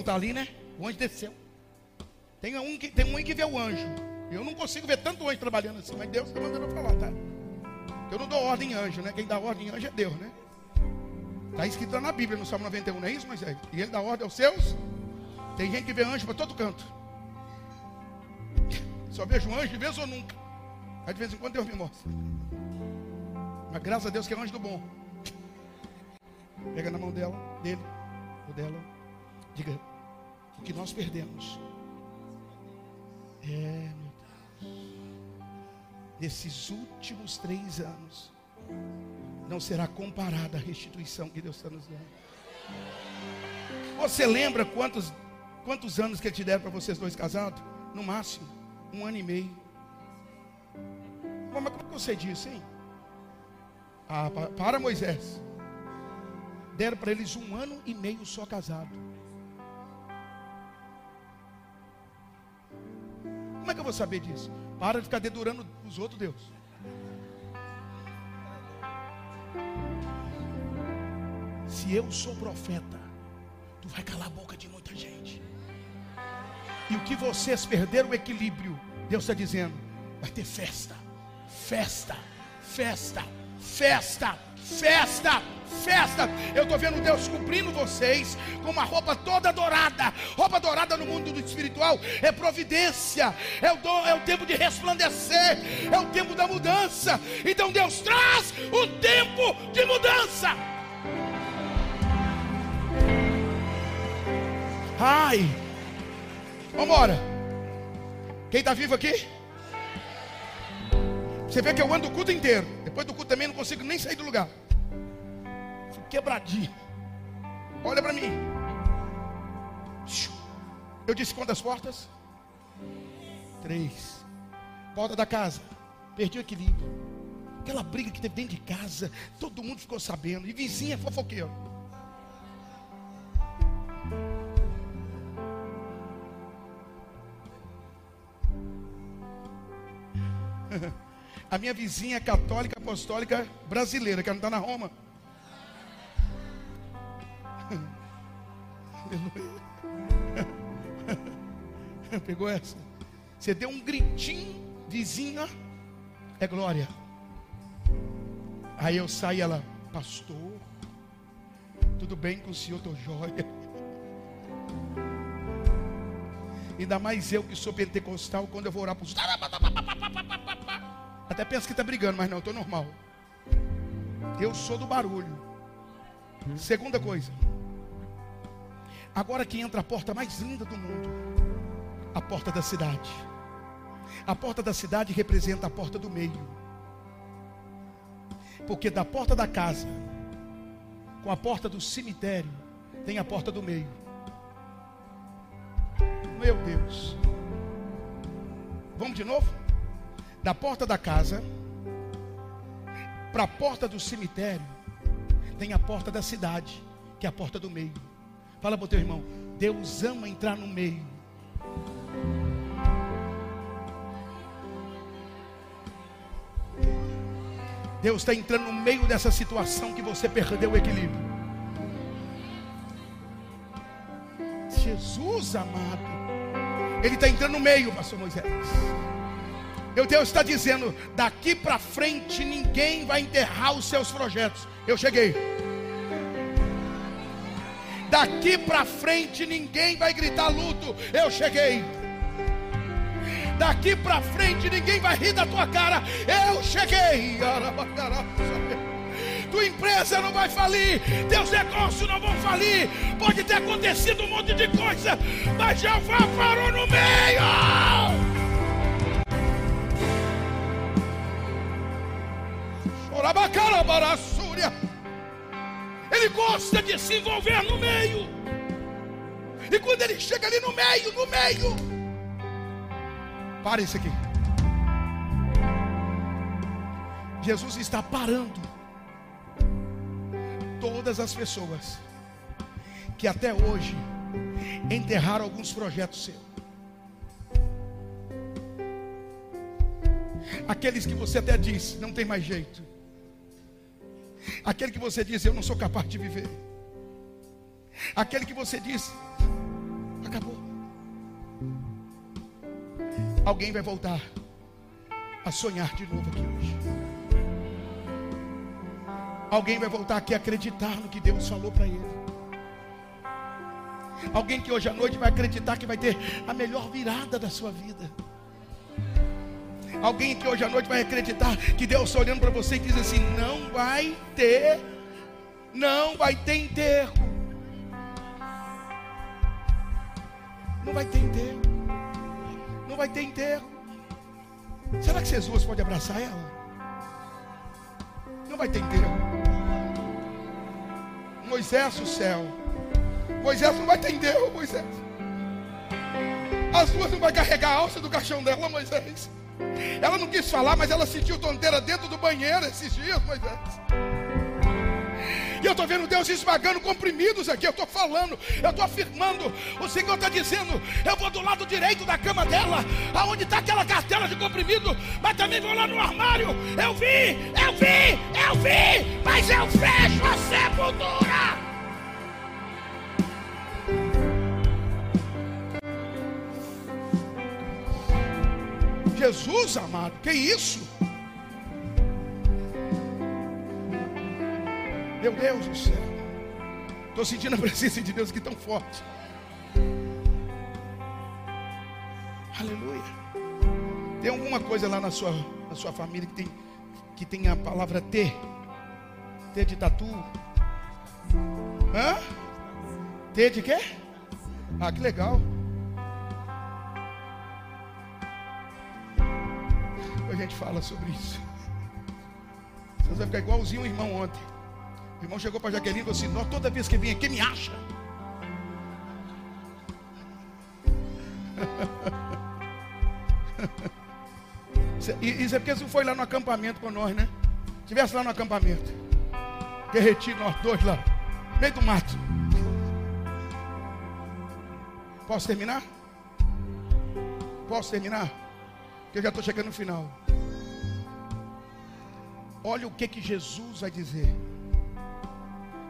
Voltar ali, né? O anjo desceu. Tem um que, tem um que vê o anjo. Eu não consigo ver tanto anjo trabalhando assim, mas Deus está mandando eu falar, tá? Eu não dou ordem em anjo, né? Quem dá ordem em anjo é Deus, né? Está escrito na Bíblia, no Salmo 91, não é isso, Moisés? E ele dá ordem aos seus. Tem gente que vê anjo para todo canto. Só vejo anjo de vez ou nunca. Aí de vez em quando Deus me mostra. Mas graças a Deus que é anjo do bom. Pega na mão dela, dele, ou dela. Diga, o que nós perdemos. É, meu Deus. nesses últimos três anos, não será comparada à restituição que Deus está nos dando. Você lembra quantos, quantos anos que Ele te deram para vocês dois casados? No máximo, um ano e meio. Mas como é que você disse, hein? Ah, para Moisés. Deram para eles um ano e meio só casado. Vou saber disso? Para de ficar dedurando os outros, Deus. Se eu sou profeta, tu vai calar a boca de muita gente. E o que vocês perderam o equilíbrio, Deus está dizendo, vai ter festa, festa, festa, festa, festa, festa. Eu estou vendo Deus cobrindo vocês com uma roupa toda dourada. Roupa dourada no mundo do espiritual é providência, é o, dom, é o tempo de resplandecer, é o tempo da mudança. Então Deus traz o tempo de mudança. Ai, vamos embora. Quem está vivo aqui? Você vê que eu ando o culto inteiro. Depois do culto também não consigo nem sair do lugar. Fico quebradinho. Olha para mim. Eu disse quantas portas? Três. Porta da casa. Perdi o equilíbrio. Aquela briga que teve dentro de casa. Todo mundo ficou sabendo. E vizinha fofoqueiro. <laughs> A minha vizinha é católica apostólica brasileira, que não está na Roma. <laughs> Pegou essa? Você deu um gritinho, vizinha, é glória. Aí eu saí ela, pastor, tudo bem com o senhor, estou jóia. Ainda mais eu que sou pentecostal, quando eu vou orar para os. Até pensa que está brigando, mas não, estou normal. Eu sou do barulho. Segunda coisa. Agora que entra a porta mais linda do mundo, a porta da cidade. A porta da cidade representa a porta do meio. Porque da porta da casa com a porta do cemitério tem a porta do meio. Meu Deus. Vamos de novo? Da porta da casa para a porta do cemitério tem a porta da cidade, que é a porta do meio. Fala para o teu irmão, Deus ama entrar no meio. Deus está entrando no meio dessa situação que você perdeu o equilíbrio. Jesus amado. Ele está entrando no meio, pastor Moisés. Meu Deus está dizendo: daqui para frente ninguém vai enterrar os seus projetos. Eu cheguei. Daqui para frente ninguém vai gritar luto. Eu cheguei. Daqui para frente ninguém vai rir da tua cara. Eu cheguei. Tua empresa não vai falir, teus negócios não vão falir. Pode ter acontecido um monte de coisa, mas já parou no meio. Ele gosta de se envolver no meio. E quando ele chega ali no meio, no meio, para isso aqui. Jesus está parando todas as pessoas que até hoje enterraram alguns projetos seus. Aqueles que você até disse, não tem mais jeito. Aquele que você diz, eu não sou capaz de viver. Aquele que você diz, acabou. Alguém vai voltar a sonhar de novo aqui hoje. Alguém vai voltar aqui a acreditar no que Deus falou para ele. Alguém que hoje à noite vai acreditar que vai ter a melhor virada da sua vida. Alguém que hoje à noite vai acreditar que Deus está olhando para você e diz assim: não vai ter, não vai ter enterro. Não vai ter enterro. Não vai ter enterro. Será que Jesus pode abraçar ela? Não vai ter enterro. Moisés, o céu. Moisés não vai ter enterro, Moisés. As duas não vai carregar a alça do caixão dela, Moisés. Ela não quis falar, mas ela sentiu tonteira dentro do banheiro esses dias, Moisés. E eu estou vendo Deus esmagando comprimidos aqui. Eu estou falando, eu estou afirmando. O Senhor está dizendo: eu vou do lado direito da cama dela, aonde está aquela cartela de comprimido, mas também vou lá no armário. Eu vi, eu vi, eu vi, mas eu fecho a sepultura. Jesus amado, que isso? Meu Deus do céu. Estou sentindo a presença de Deus aqui tão forte. Aleluia. Tem alguma coisa lá na sua, na sua família que tem, que tem a palavra T? T de tatu? Hã? T de quê? Ah, que legal. Gente fala sobre isso. Você vai ficar igualzinho o irmão ontem. O irmão chegou para Jaqueline e falou assim: toda vez que vem aqui, me acha. <laughs> Isso é porque você foi lá no acampamento com nós, né? Tivesse lá no acampamento. Derreti nós dois lá. Meio do mato. Posso terminar? Posso terminar? Porque eu já estou chegando no final. Olha o que que Jesus vai dizer.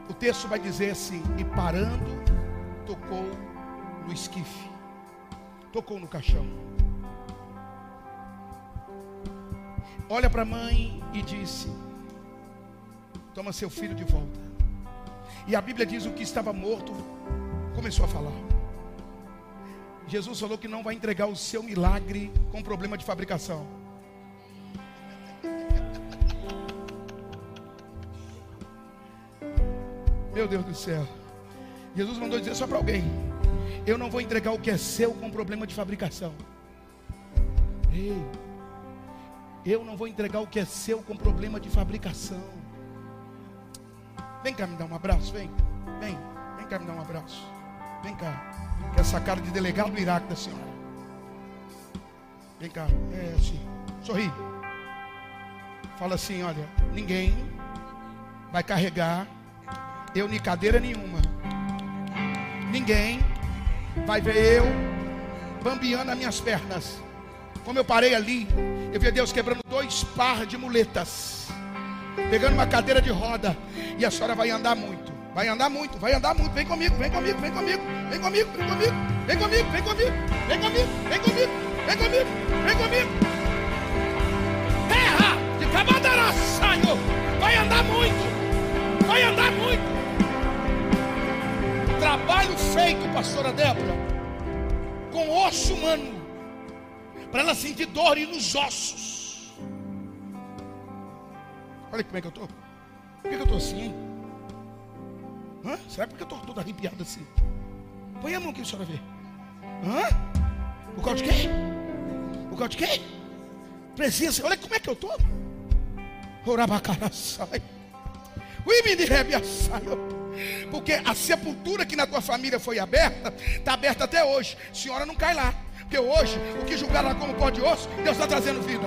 O texto vai dizer assim: E parando, tocou no esquife, tocou no caixão. Olha para a mãe e disse: Toma seu filho de volta. E a Bíblia diz: O que estava morto começou a falar. Jesus falou que não vai entregar o seu milagre com problema de fabricação. Deus do céu. Jesus mandou dizer só para alguém: Eu não vou entregar o que é seu com problema de fabricação. Ei, eu não vou entregar o que é seu com problema de fabricação. Vem cá me dar um abraço, vem. Vem, vem cá me dar um abraço. Vem cá. Que essa cara de delegado do Iraque da senhora. Vem cá. É assim. Sorri. Fala assim, olha, ninguém vai carregar eu nem cadeira nenhuma. Ninguém vai ver eu bambeando as minhas pernas. Como eu parei ali, eu vi Deus quebrando dois par de muletas, pegando uma cadeira de roda, e a senhora vai andar muito. Vai andar muito, vai andar muito. Vem comigo, vem comigo, vem comigo, vem comigo, vem comigo, vem comigo, vem comigo, vem comigo, vem comigo, vem comigo, vem comigo. Terra de Cabadara, Senhor, vai andar muito, vai andar muito. Trabalho feito, pastora Débora, com osso humano, para ela sentir dor e nos ossos. Olha como é que eu estou. Por que eu estou assim, hein? Hã? Será porque eu estou todo arrepiado assim? Põe a mão aqui, a senhora ver. Hã? Por causa de quê? Por causa de quê? Presença. Olha como é que eu estou. Orabacara sai. Ui, me sai. Porque a sepultura que na tua família foi aberta, está aberta até hoje. Senhora não cai lá. Porque hoje, o que julgaram como pó de osso, Deus está trazendo vida.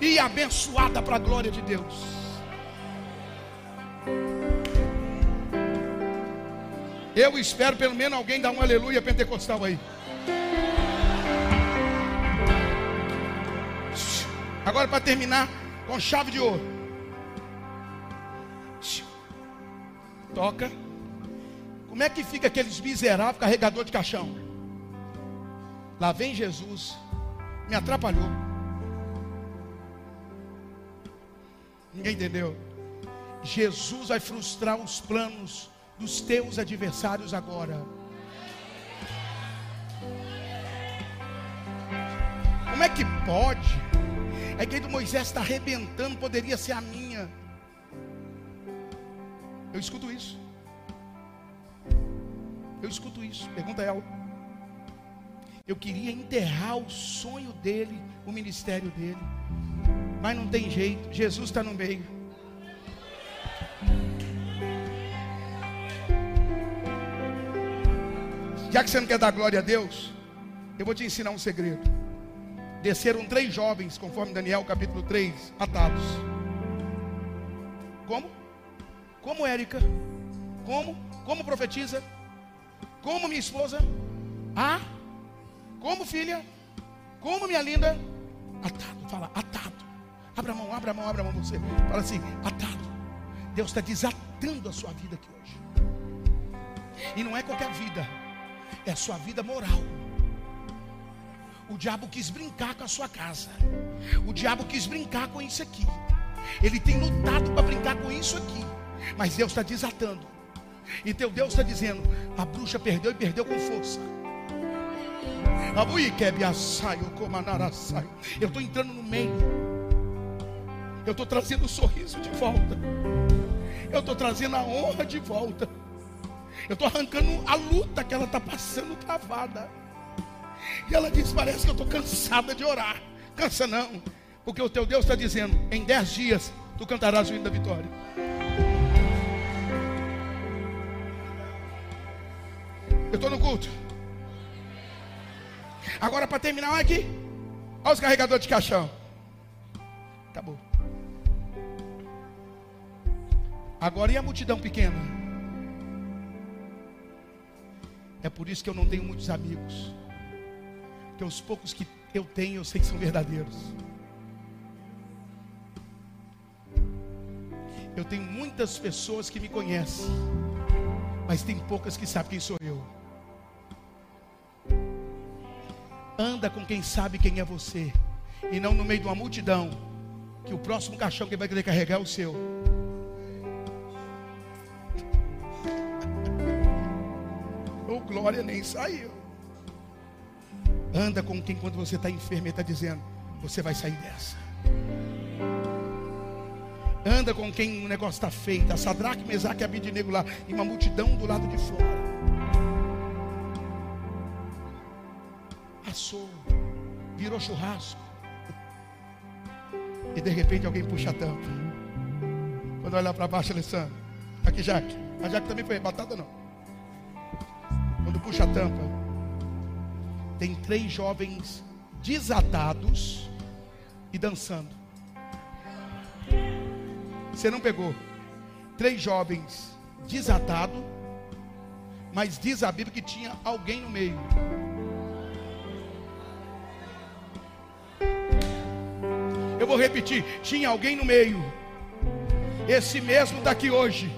E abençoada para a glória de Deus. Eu espero pelo menos alguém dar um aleluia pentecostal aí. Agora para terminar com chave de ouro. Toca. Como é que fica aqueles miseráveis carregador de caixão? Lá vem Jesus, me atrapalhou. Ninguém entendeu? Jesus vai frustrar os planos dos teus adversários agora. Como é que pode? É que do Moisés está arrebentando, poderia ser a minha. Eu escuto isso. Eu escuto isso. Pergunta a ela. Eu queria enterrar o sonho dele, o ministério dele. Mas não tem jeito, Jesus está no meio. Já que você não quer dar glória a Deus, eu vou te ensinar um segredo. Desceram três jovens, conforme Daniel capítulo 3, atados. Como? Como Érica? Como? Como profetiza? Como minha esposa? Ah? Como filha? Como minha linda? Atado, fala, atado. Abra a mão, abra a mão, abra a mão você. Fala assim, atado. Deus está desatando a sua vida aqui hoje. E não é qualquer vida, é a sua vida moral. O diabo quis brincar com a sua casa. O diabo quis brincar com isso aqui. Ele tem lutado para brincar com isso aqui. Mas Deus está desatando. E teu Deus está dizendo: a bruxa perdeu e perdeu com força. Eu estou entrando no meio. Eu estou trazendo o sorriso de volta. Eu estou trazendo a honra de volta. Eu estou arrancando a luta que ela está passando travada. E ela diz: Parece que eu estou cansada de orar. Cansa não, porque o teu Deus está dizendo: Em dez dias tu cantarás o hino da vitória. Eu estou no culto. Agora, para terminar, olha aqui. Olha os carregadores de caixão. Acabou. Agora e a multidão pequena? É por isso que eu não tenho muitos amigos. Que os poucos que eu tenho, eu sei que são verdadeiros. Eu tenho muitas pessoas que me conhecem, mas tem poucas que sabem quem sou eu. Anda com quem sabe quem é você, e não no meio de uma multidão, que o próximo caixão que vai querer carregar é o seu. O oh, glória nem saiu. Anda com quem quando você está enfermo está dizendo, você vai sair dessa. Anda com quem o negócio está feito. Sadraque, Mesaque e Abidinego lá. E uma multidão do lado de fora. Assou. Virou churrasco. E de repente alguém puxa a tampa. Quando olhar para baixo, Alessandro. Aqui, Jaque. A Jaque também foi arrebatada, não. Quando puxa a tampa. Tem três jovens desatados e dançando. Você não pegou. Três jovens desatados, mas diz a Bíblia que tinha alguém no meio. Vou repetir: tinha alguém no meio. Esse mesmo está aqui hoje.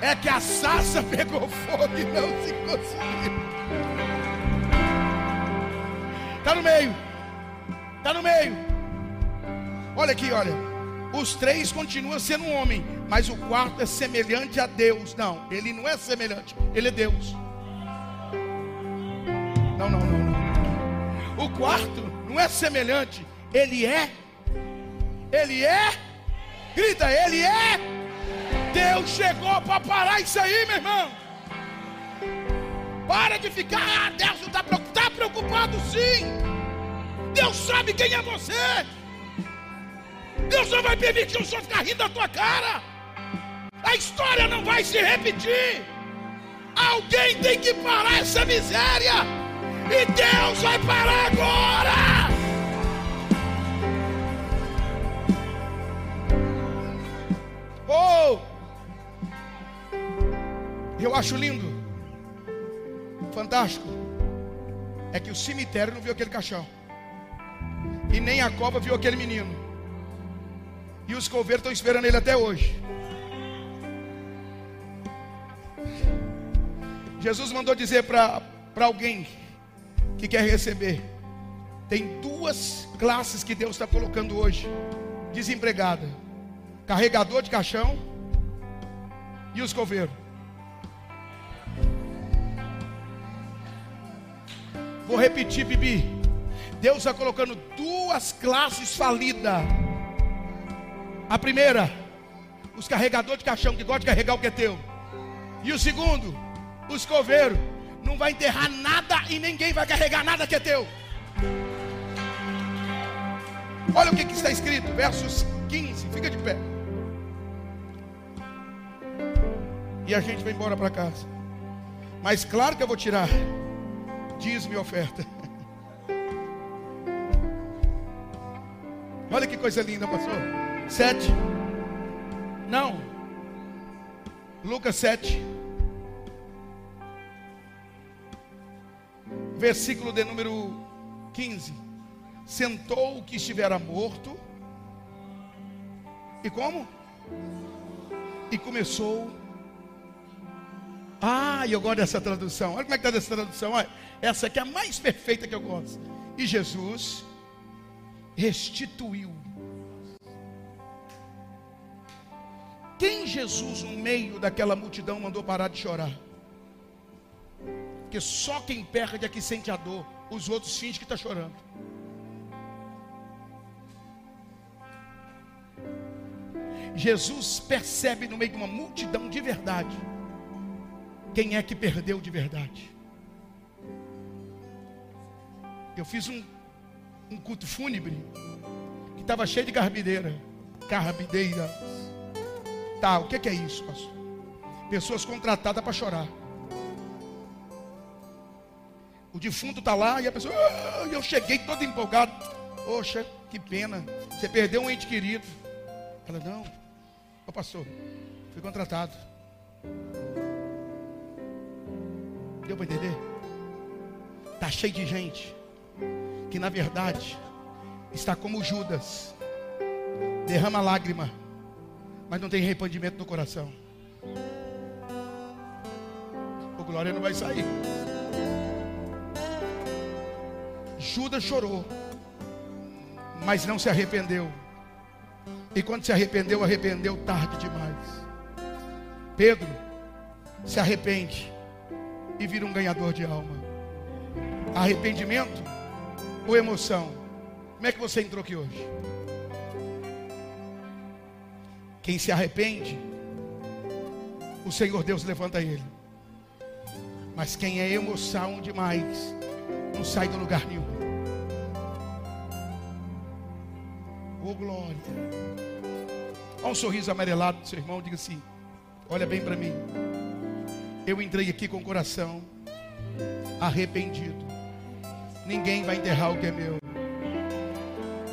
É que a sassa <laughs> pegou fogo e não se conseguiu. Está no meio. Está no meio. Olha aqui, olha. Os três continuam sendo um homem, mas o quarto é semelhante a Deus. Não, ele não é semelhante, ele é Deus. Não, não, não, não. O quarto não é semelhante, ele é. Ele é. Grita, ele é. Deus chegou para parar isso aí, meu irmão. Para de ficar, ah, Deus está preocupado. Está preocupado sim. Deus sabe quem é você. Deus não vai permitir os outros ficar rindo da tua cara. A história não vai se repetir. Alguém tem que parar essa miséria. E Deus vai parar agora. Oh! Eu acho lindo. Fantástico. É que o cemitério não viu aquele caixão. E nem a cova viu aquele menino. E os coveiros estão esperando ele até hoje. Jesus mandou dizer para alguém que quer receber: tem duas classes que Deus está colocando hoje: desempregada, carregador de caixão e os coveiros. Vou repetir, Bibi. Deus está colocando duas classes falidas a primeira, os carregadores de caixão que gostam de carregar o que é teu. E o segundo, os coveiros. não vai enterrar nada e ninguém vai carregar nada que é teu. Olha o que, que está escrito, versos 15, fica de pé. E a gente vai embora para casa. Mas claro que eu vou tirar dízimo e oferta. Olha que coisa linda, pastor. Sete. Não. Lucas 7. Versículo de número 15. Sentou o que estivera morto. E como? E começou. Ah, eu gosto dessa tradução. Olha como é que está dessa tradução. Olha, essa aqui é a mais perfeita que eu gosto. E Jesus restituiu. Quem Jesus, no meio daquela multidão, mandou parar de chorar? Porque só quem perde é que sente a dor, os outros fingem que está chorando. Jesus percebe no meio de uma multidão de verdade quem é que perdeu de verdade. Eu fiz um um culto fúnebre que estava cheio de carbideira. Carbideiras. Tá, o que, que é isso, pastor? Pessoas contratadas para chorar. O defunto está lá e a pessoa, ah, eu cheguei todo empolgado. Poxa, que pena. Você perdeu um ente querido. Ela, não. Ô pastor, fui contratado. Deu para entender? Está cheio de gente que na verdade está como Judas, derrama lágrima, mas não tem arrependimento no coração. O glória não vai sair. Judas chorou, mas não se arrependeu. E quando se arrependeu, arrependeu tarde demais. Pedro se arrepende e vira um ganhador de alma. Arrependimento ou emoção? Como é que você entrou aqui hoje? Quem se arrepende, o Senhor Deus levanta ele. Mas quem é emoção demais, não sai do lugar nenhum. Oh glória. Olha um sorriso amarelado do seu irmão, diga assim: Olha bem para mim. Eu entrei aqui com o coração arrependido. Ninguém vai enterrar o que é meu.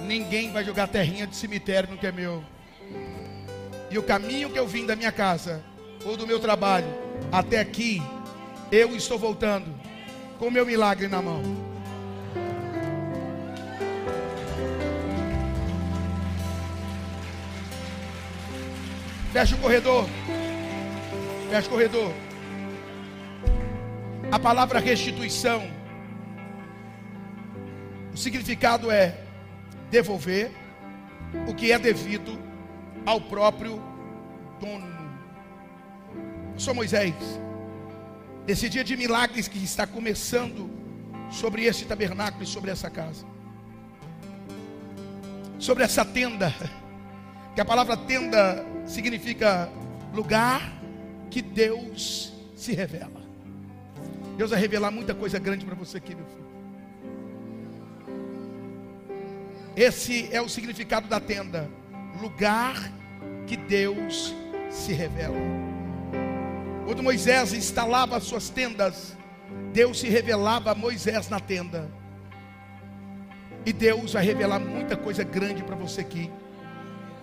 Ninguém vai jogar terrinha de cemitério no que é meu. E o caminho que eu vim da minha casa ou do meu trabalho até aqui, eu estou voltando com o meu milagre na mão. Fecha o corredor. Fecha o corredor. A palavra restituição o significado é devolver o que é devido ao próprio dono. Eu sou Moisés. Nesse dia de milagres que está começando sobre esse tabernáculo e sobre essa casa. Sobre essa tenda. Que a palavra tenda significa lugar que Deus se revela. Deus vai revelar muita coisa grande para você aqui, meu filho. Esse é o significado da tenda: lugar que Deus se revela. Quando Moisés instalava suas tendas, Deus se revelava a Moisés na tenda. E Deus vai revelar muita coisa grande para você aqui,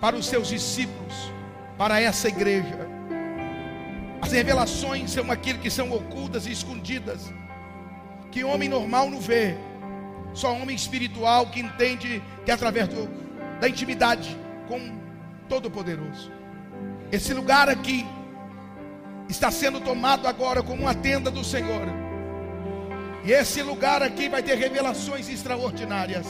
para os seus discípulos, para essa igreja. As revelações são aquilo que são ocultas e escondidas, que homem normal não vê, só homem espiritual que entende que é através do, da intimidade com Todo-Poderoso. Esse lugar aqui está sendo tomado agora como uma tenda do Senhor. E esse lugar aqui vai ter revelações extraordinárias.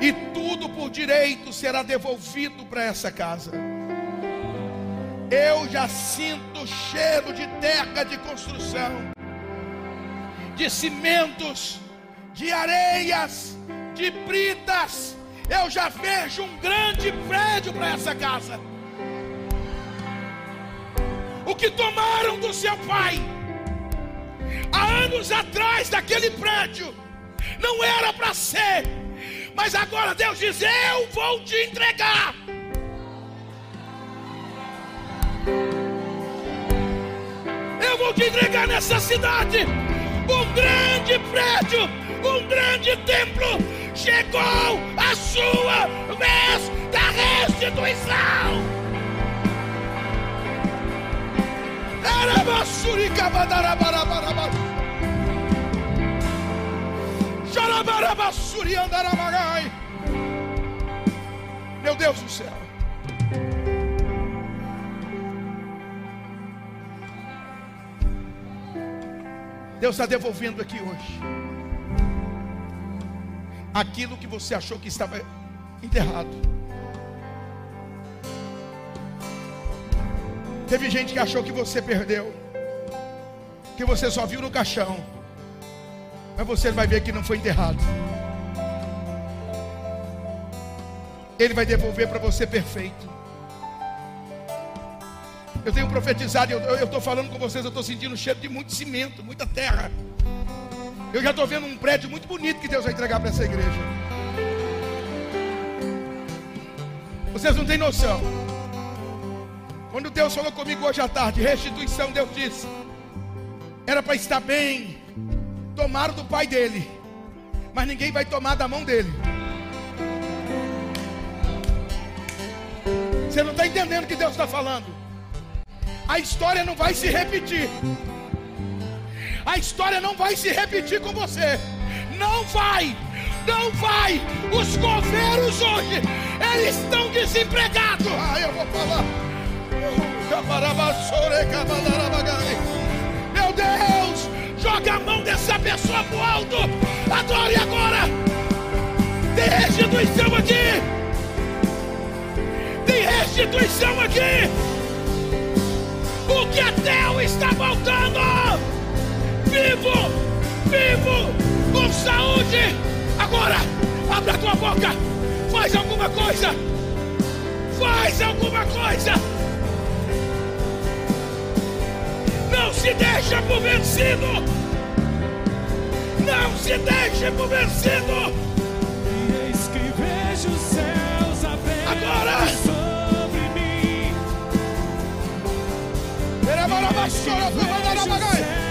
E tudo por direito será devolvido para essa casa. Eu já sinto cheiro de terra de construção de cimentos, de areias, de britas. Eu já vejo um grande prédio para essa casa. O que tomaram do seu pai, há anos atrás daquele prédio. Não era para ser. Mas agora Deus diz: Eu vou te entregar. Eu vou te entregar nessa cidade um grande prédio, um grande templo. Chegou a sua vez da restituição. Meu Deus do céu. Deus está devolvendo aqui hoje aquilo que você achou que estava enterrado. Teve gente que achou que você perdeu, que você só viu no caixão, mas você vai ver que não foi enterrado. Ele vai devolver para você perfeito. Eu tenho profetizado, eu estou falando com vocês, eu estou sentindo o cheiro de muito cimento, muita terra. Eu já estou vendo um prédio muito bonito que Deus vai entregar para essa igreja. Vocês não têm noção. Quando Deus falou comigo hoje à tarde, restituição, Deus disse: era para estar bem. Tomaram do pai dele, mas ninguém vai tomar da mão dele. Você não está entendendo o que Deus está falando. A história não vai se repetir. A história não vai se repetir com você. Não vai. Não vai. Os coveiros hoje, eles estão desempregados. Ah, eu vou falar. Meu Deus, joga a mão dessa pessoa pro alto. Adore agora. Tem restituição aqui. Tem restituição aqui. Que é teu está voltando. Vivo, vivo, com saúde. Agora, abra tua boca. Faz alguma coisa. Faz alguma coisa. Não se deixa por vencido. Não se deixe por vencido. E eis que vejo os céus abertos Agora. Sobre mim. Era E